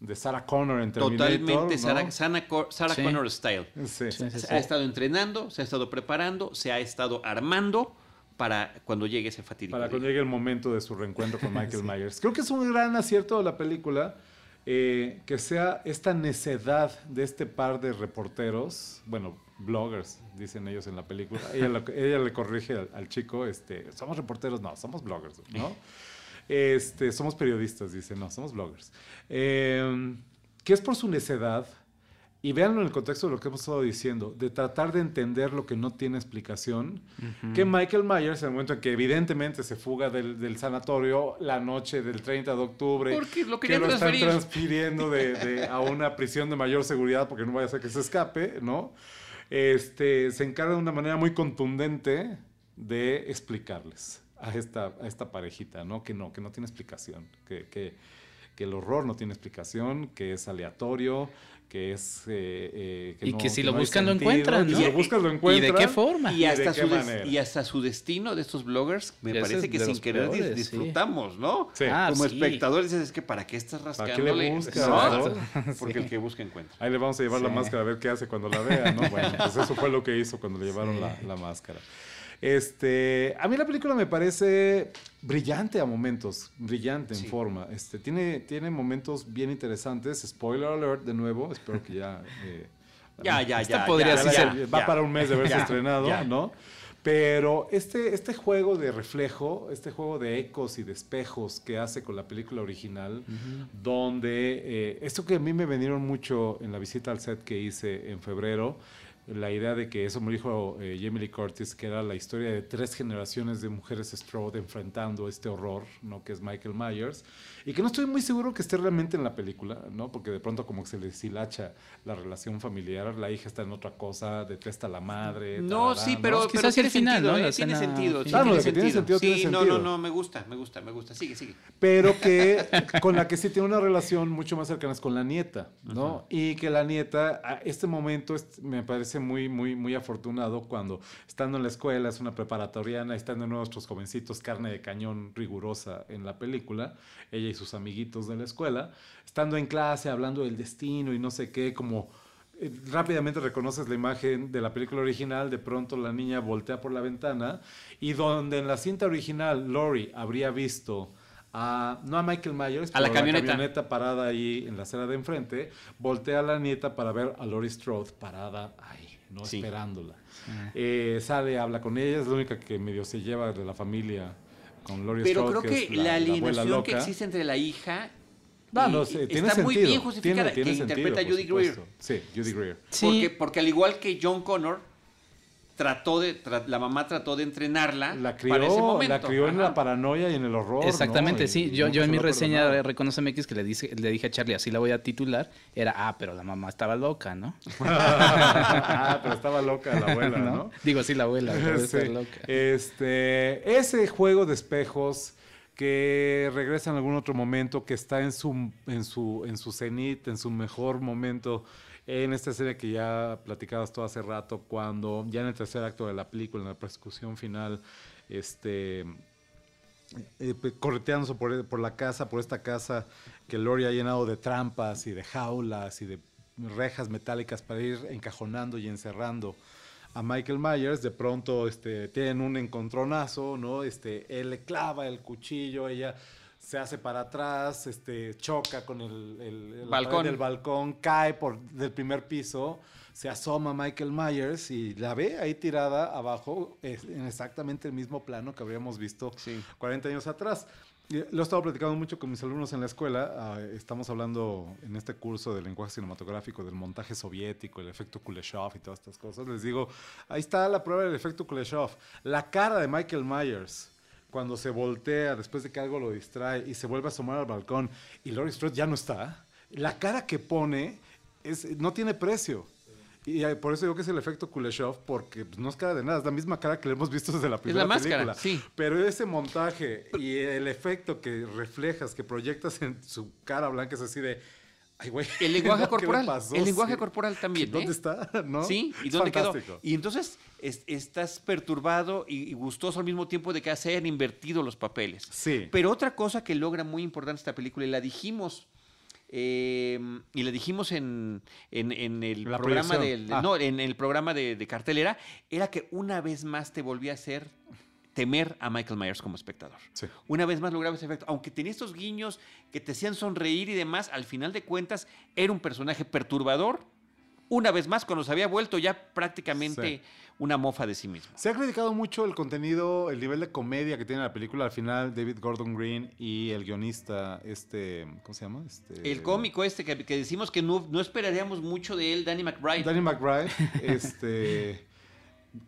de Sarah Connor en Terminator. Totalmente Sarah, Sarah, Connor style. se ha estado entrenando, se ha estado preparando, se ha estado armando para cuando llegue ese fatídico. Para cuando llegue el momento de su reencuentro con Michael *laughs* Myers. Creo que es un gran acierto de la película eh, que sea esta necedad de este par de reporteros, bueno, bloggers, dicen ellos en la película. *laughs* Ella, ella le corrige al, chico, este, somos reporteros, no, somos bloggers, ¿no? *laughs* Este, somos periodistas, dice, no, somos bloggers. Eh, que es por su necedad, y véanlo en el contexto de lo que hemos estado diciendo, de tratar de entender lo que no tiene explicación, que Michael Myers, en el momento en que evidentemente se fuga del, sanatorio la noche del 30 de octubre, lo que lo están transfiriendo de, a una prisión de mayor seguridad porque no vaya a ser que se escape, ¿no? Este, se encarga de una manera muy contundente de explicarles a esta, a esta parejita, ¿no? Que no, que no tiene explicación, que, que, que el horror no tiene explicación, que es aleatorio, que es... Eh, eh, y que si lo buscan lo encuentran, ¿no? Si lo buscas lo encuentran. ¿Y de qué forma? Y hasta, su, y hasta su destino de estos bloggers, me parece que sin querer disfrutamos, ¿no? Sí. Ah, Como espectadores es que ¿para qué estás rascándole? ¿Para qué le? *laughs* Porque el que busca encuentra. Ahí le vamos a llevar la máscara a ver qué hace cuando la vea, ¿no? *laughs* Bueno, pues eso fue lo que hizo cuando le llevaron la, la máscara. Este, a mí la película me parece brillante a momentos, brillante en forma. Este, tiene, tiene momentos bien interesantes. Spoiler alert de nuevo, espero que ya... Eh, *laughs* ya, ya, ya, podría Va para un mes de haberse estrenado, ¿no? Pero este, este juego de reflejo, este juego de ecos y de espejos que hace con la película original, donde eh, esto que a mí me vinieron mucho en la visita al set que hice en febrero, la idea de que eso me dijo eh, Jamie Lee Curtis, que era la historia de tres generaciones de mujeres Strode enfrentando este horror, ¿no? Que es Michael Myers. Y que no estoy muy seguro que esté realmente en la película, ¿no? Porque de pronto como que se le deshilacha la relación familiar, la hija está en otra cosa, detesta a la madre. No, sí, pero, pero tiene final, sentido, ¿no? ¿eh? Tiene sentido. Claro, tiene, sentido. tiene sentido. Sí, no, no, no, me gusta, me gusta, me gusta. Sigue, sigue. Pero que *laughs* con la que sí tiene una relación mucho más cercana es con la nieta, ¿no? Y que la nieta, a este momento me parece muy, muy, muy afortunado cuando estando en la escuela, es una preparatoriana, nuevo nuestros jovencitos, carne de cañón rigurosa en la película, ella y sus amiguitos de la escuela, estando en clase, hablando del destino y no sé qué, como eh, rápidamente reconoces la imagen de la película original, de pronto la niña voltea por la ventana y donde en la cinta original Lori habría visto a, no a Michael Myers, a la camioneta. la camioneta parada ahí en la acera de enfrente, voltea a la nieta para ver a Lori Strode parada ahí, no esperándola. Ah. Eh, sale, habla con ella, es la única que medio se lleva de la familia pero creo que, la, alienación que existe entre la hija no, está muy bien justificada, que interpreta Judy Greer. Sí, Judy Greer. Porque, porque al igual que John Connor, trató de, la mamá trató de entrenarla la crió, para ese momento. La crió en la paranoia y en el horror. Exactamente, sí. Yo, yo en mi reseña de Reconoce MX que le, dije, le dije a Charlie, así la voy a titular, era, ah, pero la mamá estaba loca, ¿no? *laughs* ah, pero estaba loca la abuela, ¿no? Digo, sí, la abuela, sí. loca. Este, ese juego de espejos que regresa en algún otro momento, que está en su, en su, en su cenit, en su mejor momento, en esta escena que ya platicabas todo hace rato, cuando ya en el tercer acto de la película, en la persecución final, este, eh, por, por, la casa, por esta casa que Lori ha llenado de trampas y de jaulas y de rejas metálicas para ir encajonando y encerrando a Michael Myers, de pronto este, tienen un encontronazo, ¿no? Este, él le clava el cuchillo, ella se hace para atrás, este, choca con el, balcón. del balcón, cae por del primer piso, se asoma Michael Myers y la ve ahí tirada abajo en exactamente el mismo plano que habríamos visto 40 años atrás. lo he estado platicando mucho con mis alumnos en la escuela. Ah, estamos hablando en este curso de lenguaje cinematográfico del montaje soviético, el efecto Kuleshov y todas estas cosas. Les digo, ahí está la prueba del efecto Kuleshov. La cara de Michael Myers cuando se voltea después de que algo lo distrae y se vuelve a asomar al balcón y Laurie Strode ya no está, la cara que pone es, no tiene precio. Y por eso digo que es el efecto Kuleshov, porque pues, no es cara de nada, es la misma cara que le hemos visto desde la primera es la máscara, película. Sí. Pero ese montaje y el efecto que reflejas, que proyectas en su cara blanca es así de el lenguaje *laughs* corporal. El lenguaje corporal también. ¿Dónde ¿eh? está? *laughs* ¿No? Sí, ¿y dónde quedó? Y entonces estás perturbado y, gustoso al mismo tiempo de que se hayan invertido los papeles. Sí. Pero otra cosa que logra muy importante esta película, y la dijimos. Eh, y la dijimos en, el programa de, ah. no, en el programa de, cartelera, era que una vez más te volvía a hacer temer a Michael Myers como espectador. Una vez más lograba ese efecto. Aunque tenía estos guiños que te hacían sonreír y demás, al final de cuentas era un personaje perturbador, una vez más cuando se había vuelto ya prácticamente una mofa de sí mismo. Se ha criticado mucho el contenido, el nivel de comedia que tiene la película. Al final, David Gordon Green y el guionista, este, ¿cómo se llama? Este, el cómico este que, decimos que no, no, esperaríamos mucho de él, Danny McBride. Danny McBride, *laughs* este,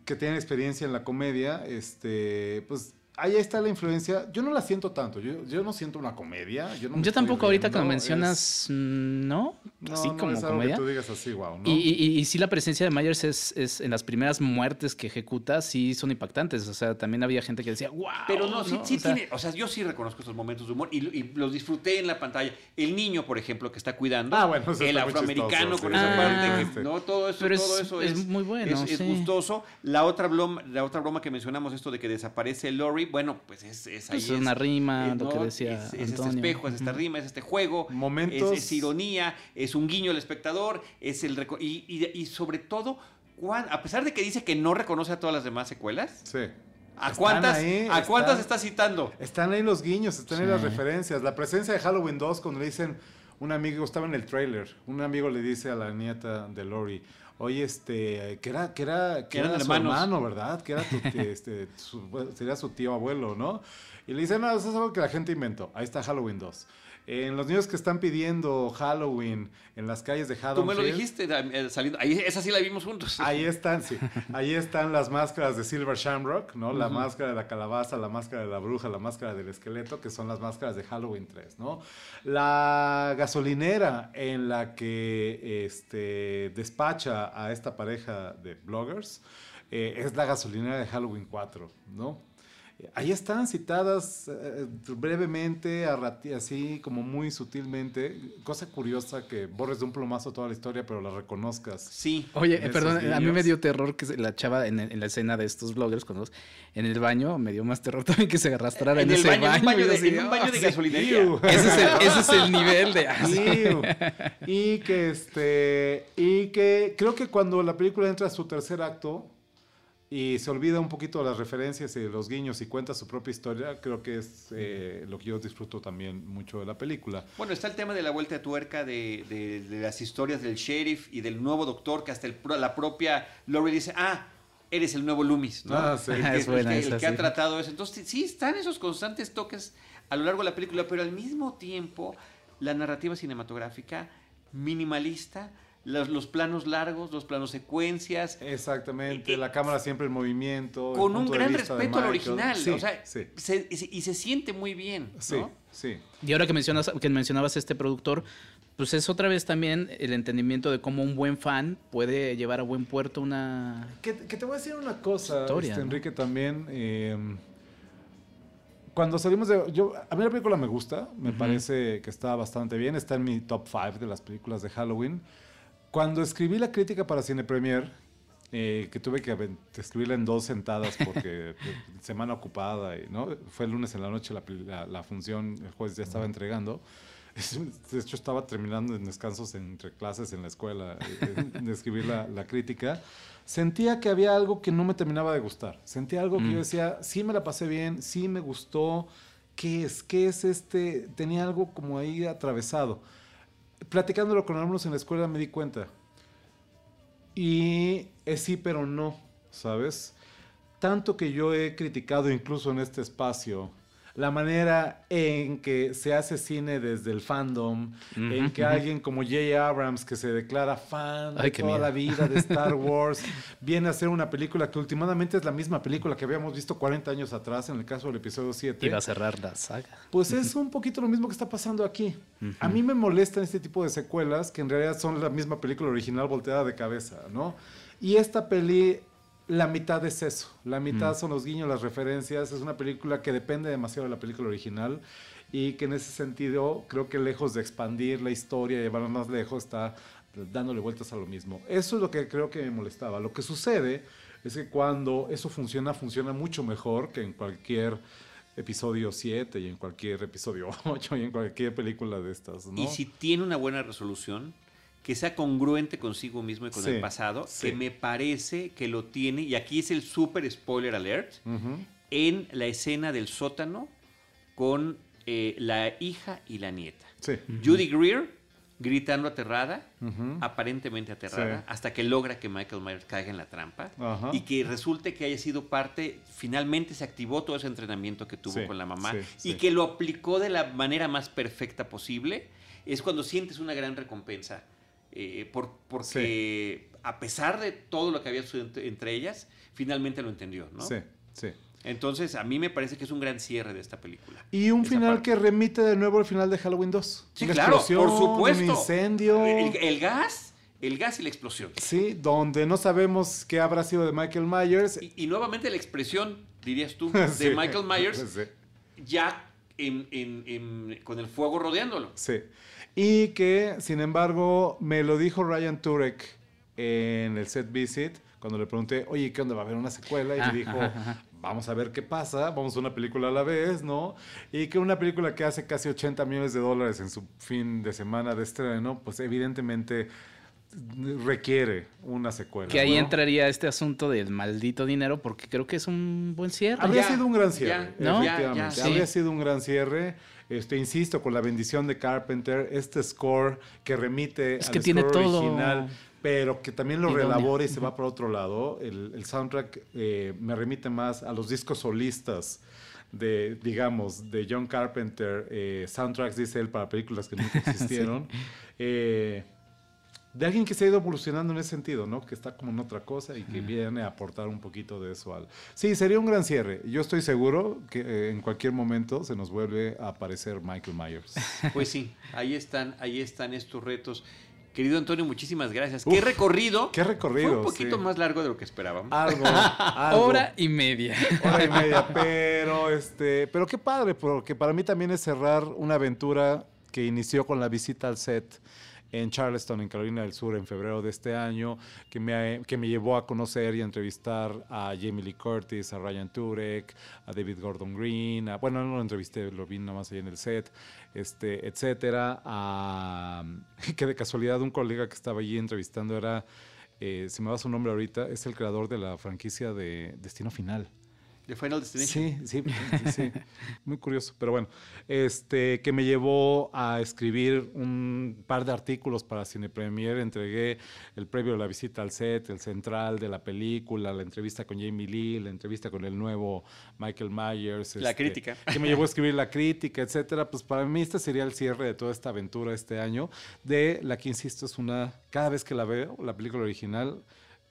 que tiene experiencia en la comedia, este, pues ahí está la influencia. Yo no la siento tanto. Yo, yo no siento una comedia. Yo, tampoco ahorita que lo mencionas, ¿no? Así como es comedia. Que tú digas así, wow, ¿no? y, y, y, sí la presencia de Myers es, es, en las primeras muertes que ejecuta, sí son impactantes. O sea, también había gente que decía, wow. Pero no, sí, sí tiene. O sea, yo sí reconozco esos momentos de humor y, los disfruté en la pantalla. El niño, por ejemplo, que está cuidando. Ah, bueno, el afroamericano con esa parte. no, todo eso, todo eso es, muy bueno. Es, gustoso. La otra, broma, la otra broma que mencionamos, esto de que desaparece Lori, bueno, pues es es, una rima, lo que decía. Es, es, este espejo, es esta rima, es este juego. Momentos. Es, ironía, es un guiño al espectador, es el. Y, y, sobre todo, a pesar de que dice que no reconoce a todas las demás secuelas. Sí. ¿A cuántas, ¿a cuántas está citando? Están ahí los guiños, están ahí las referencias. La presencia de Halloween 2, cuando le dicen, un amigo, estaba en el trailer, un amigo le dice a la nieta de Lori, oye, este, que era, que era, que era su hermano, ¿verdad? Que era tu, *laughs* este, sería su tío abuelo, ¿no? Y le dice, no, eso es algo que la gente inventó. Ahí está Halloween 2. En los niños que están pidiendo Halloween en las calles de Haddonfield. Tú me lo dijiste eh, saliendo. Ahí, esa sí la vimos juntos. *laughs* Ahí están, sí. Ahí están las máscaras de Silver Shamrock, ¿no? La máscara de la calabaza, la máscara de la bruja, la máscara del esqueleto, que son las máscaras de Halloween 3, ¿no? La gasolinera en la que este, despacha a esta pareja de bloggers eh, es la gasolinera de Halloween 4, ¿no? Ahí están citadas eh, brevemente, así como muy sutilmente. Cosa curiosa que borres de un plomazo toda la historia, pero la reconozcas. Sí. Oye, perdón, a mí me dio terror que la chava en, la escena de estos bloggers, cuando, en el baño, me dio más terror *laughs* también que se arrastrara en, ese baño. En un baño de, en un baño de gasolinería. Ese es, el, ese es el nivel de... y que este... Y que creo que cuando la película entra a su tercer acto y se olvida un poquito las referencias y los guiños y cuenta su propia historia, creo que es eh, lo que yo disfruto también mucho de la película. Bueno, está el tema de la vuelta de tuerca de, de, las historias del sheriff y del nuevo doctor, que hasta el, la propia Lori dice, ah, eres el nuevo Loomis, ¿no? Ah, sí. *laughs* *laughs* El que, el que, ha tratado eso. Entonces, sí, están esos constantes toques a lo largo de la película, pero al mismo tiempo, la narrativa cinematográfica minimalista, los, planos largos, los planos secuencias. Exactamente, la cámara siempre en movimiento. Con un gran respeto al original. o sea, y se siente muy bien. Sí, sí. Y ahora que, mencionas, que mencionabas este productor, pues es otra vez también el entendimiento de cómo un buen fan puede llevar a buen puerto una. Que, te voy a decir una cosa, este, Enrique, también. Em, cuando salimos de. Yo, a mí la película me gusta, me parece que está bastante bien, está en mi top 5 de las películas de Halloween. Cuando escribí la crítica para Cine Premier, eh, que tuve que escribirla en dos sentadas porque *laughs* semana ocupada, y, ¿no? Fue el lunes en la noche la, la, función, el jueves ya estaba entregando. De hecho, estaba terminando en descansos entre clases en la escuela eh, de, escribir la, la, crítica. Sentía que había algo que no me terminaba de gustar. Sentía algo que yo mm. decía, sí me la pasé bien, sí me gustó. ¿Qué es? ¿Qué es este? Tenía algo como ahí atravesado platicándolo con alumnos en la escuela me di cuenta. Y es sí, pero no, ¿sabes? Tanto que yo he criticado incluso en este espacio la manera en que se hace cine desde el fandom, en que alguien como J. Abrams, que se declara fan de toda la vida de Star *laughs* Wars, viene a hacer una película que últimamente es la misma película que habíamos visto 40 años atrás, en el caso del episodio 7. Y va a cerrar la saga. Pues es un poquito lo mismo que está pasando aquí. A mí me molestan este tipo de secuelas que en realidad son la misma película original volteada de cabeza, ¿no? Y esta peli la mitad es eso. La mitad mm. son los guiños, las referencias. Es una película que depende demasiado de la película original y que en ese sentido creo que lejos de expandir la historia y llevarla más lejos está dándole vueltas a lo mismo. Eso es lo que creo que me molestaba. Lo que sucede es que cuando eso funciona, funciona mucho mejor que en cualquier episodio 7 y en cualquier episodio *laughs* 8 y en cualquier película de estas. Y si tiene una buena resolución, que sea congruente consigo mismo y con el pasado, que me parece que lo tiene, y aquí es el super spoiler alert, en la escena del sótano con eh, la hija y la nieta. Judy Greer gritando aterrada, aparentemente aterrada, hasta que logra que Michael Myers caiga en la trampa y que resulte que haya sido parte, finalmente se activó todo ese entrenamiento que tuvo con la mamá y que lo aplicó de la manera más perfecta posible, es cuando sientes una gran recompensa. Eh, por, porque a pesar de todo lo que había sucedido entre ellas, finalmente lo entendió, ¿no? Sí, sí. Entonces, a mí me parece que es un gran cierre de esta película. Y un final que remite de nuevo al final de Halloween 2. Sí, claro, por supuesto. Un incendio. El, gas, el gas y la explosión. Sí, donde no sabemos qué habrá sido de Michael Myers. Y, nuevamente la expresión, dirías tú, *laughs* de Michael Myers, *laughs* ya con el fuego rodeándolo. Sí. Y que, sin embargo, me lo dijo Ryan Turek en el set visit cuando le pregunté, oye, ¿qué onda? ¿Va a haber una secuela? Y me dijo, *laughs* vamos a ver qué pasa, vamos a una película a la vez, ¿no? Y que una película que hace casi 80 millones de dólares en su fin de semana de estreno, pues evidentemente requiere una secuela. Que ahí entraría este asunto del maldito dinero, porque creo que es un buen cierre. Habría sido un gran cierre, ¿no? efectivamente. Habría sido un gran cierre. Este, insisto, con la bendición de Carpenter, este score que remite es que tiene todo... original pero que también lo relabora y se va por otro lado. El, soundtrack eh, me remite más a los discos solistas de, digamos, de John Carpenter, eh, soundtracks, dice él, para películas que nunca *laughs* existieron. Eh, de alguien que se ha ido evolucionando en ese sentido, ¿no? Que está como en otra cosa y que viene a aportar un poquito de eso al... Sí, sería un gran cierre. Yo estoy seguro que en cualquier momento se nos vuelve a aparecer Michael Myers. *laughs* Pues sí, ahí están, ahí están estos retos. Querido Antonio, muchísimas gracias. qué recorrido. Qué recorrido. Fue un poquito más largo de lo que esperábamos. Algo, *laughs* Hora y media. Hora y media, *laughs* pero este, pero qué padre, porque para mí también es cerrar una aventura que inició con la visita al set en Charleston, en Carolina del Sur, en febrero de este año, que me, que me llevó a conocer y a entrevistar a Jamie Lee Curtis, a Ryan Turek, a David Gordon Green, bueno, no lo entrevisté, lo vi nomás ahí en el set, este, etcétera, a, *laughs* que de casualidad un colega que estaba allí entrevistando era, eh, si me va su nombre ahorita, es el creador de la franquicia de Destino Final. De Final Destination. Sí, sí, sí. *laughs* Muy curioso. Pero bueno, este, que me llevó a escribir un par de artículos para Cine Premier. Entregué el previo de la visita al set, el central de la película, la entrevista con Jamie Lee, la entrevista con el nuevo Michael Myers. La este, crítica. Que me llevó a *laughs* escribir la crítica, etcétera. Pues para mí este sería el cierre de toda esta aventura este año, de la que, insisto, es una, cada vez que la veo, la película original,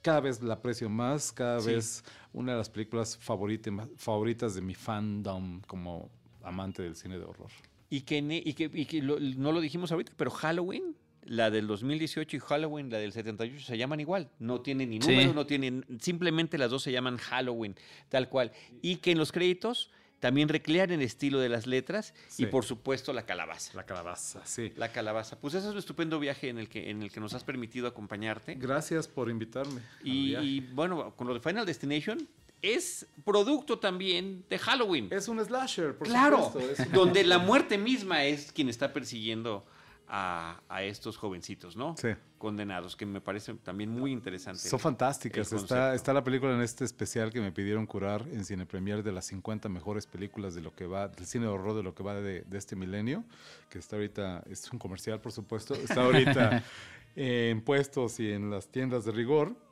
cada vez la aprecio más, cada vez una de las películas favoritas de mi fandom como amante del cine de horror. Y que, y que, no lo dijimos ahorita, pero Halloween, la del 2018 y Halloween, la del 78, se llaman igual. No tienen ni número, no tienen. Simplemente las dos se llaman Halloween, tal cual. Y que en los créditos también recrean el estilo de las letras y por supuesto la calabaza. La calabaza, sí. La calabaza. Pues ese es un estupendo viaje en el que, en el que nos has permitido acompañarte. Gracias por invitarme. Y, bueno, con lo de Final Destination, es producto también de Halloween. Es un slasher, por claro, donde la muerte misma es quien está persiguiendo a, estos jovencitos, ¿no? Sí. Condenados, que me parece también muy interesante. Son fantásticas. Está, está la película en este especial que me pidieron curar en Cine Premier de las 50 mejores películas de lo que va, del cine de horror de lo que va de, este milenio, que está ahorita, es un comercial, por supuesto, está ahorita *laughs* en puestos y en las tiendas de rigor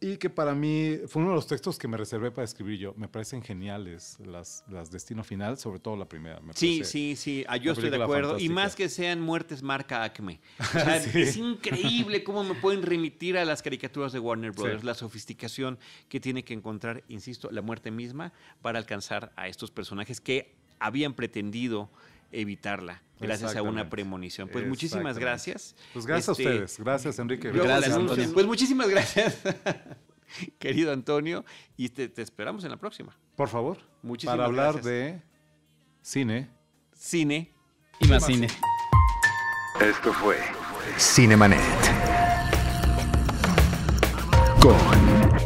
y que para mí fue uno de los textos que me reservé para escribir yo. Me parecen geniales las, las Destino Final, sobre todo la primera. sí, sí, sí, ah, yo estoy de acuerdo. Y más que sean muertes marca Acme. *laughs* Es increíble cómo me pueden remitir a las caricaturas de Warner Brothers, la sofisticación que tiene que encontrar, insisto, la muerte misma para alcanzar a estos personajes que habían pretendido evitarla gracias a una premonición. Pues muchísimas gracias. Pues gracias a este, ustedes. Gracias, Enrique. Gracias, Antonio. Pues muchísimas gracias, *laughs* querido Antonio. Y te, esperamos en la próxima. Por favor. Muchísimas Para hablar de cine. Cine. Y más cine. Esto fue Cinemanet. Con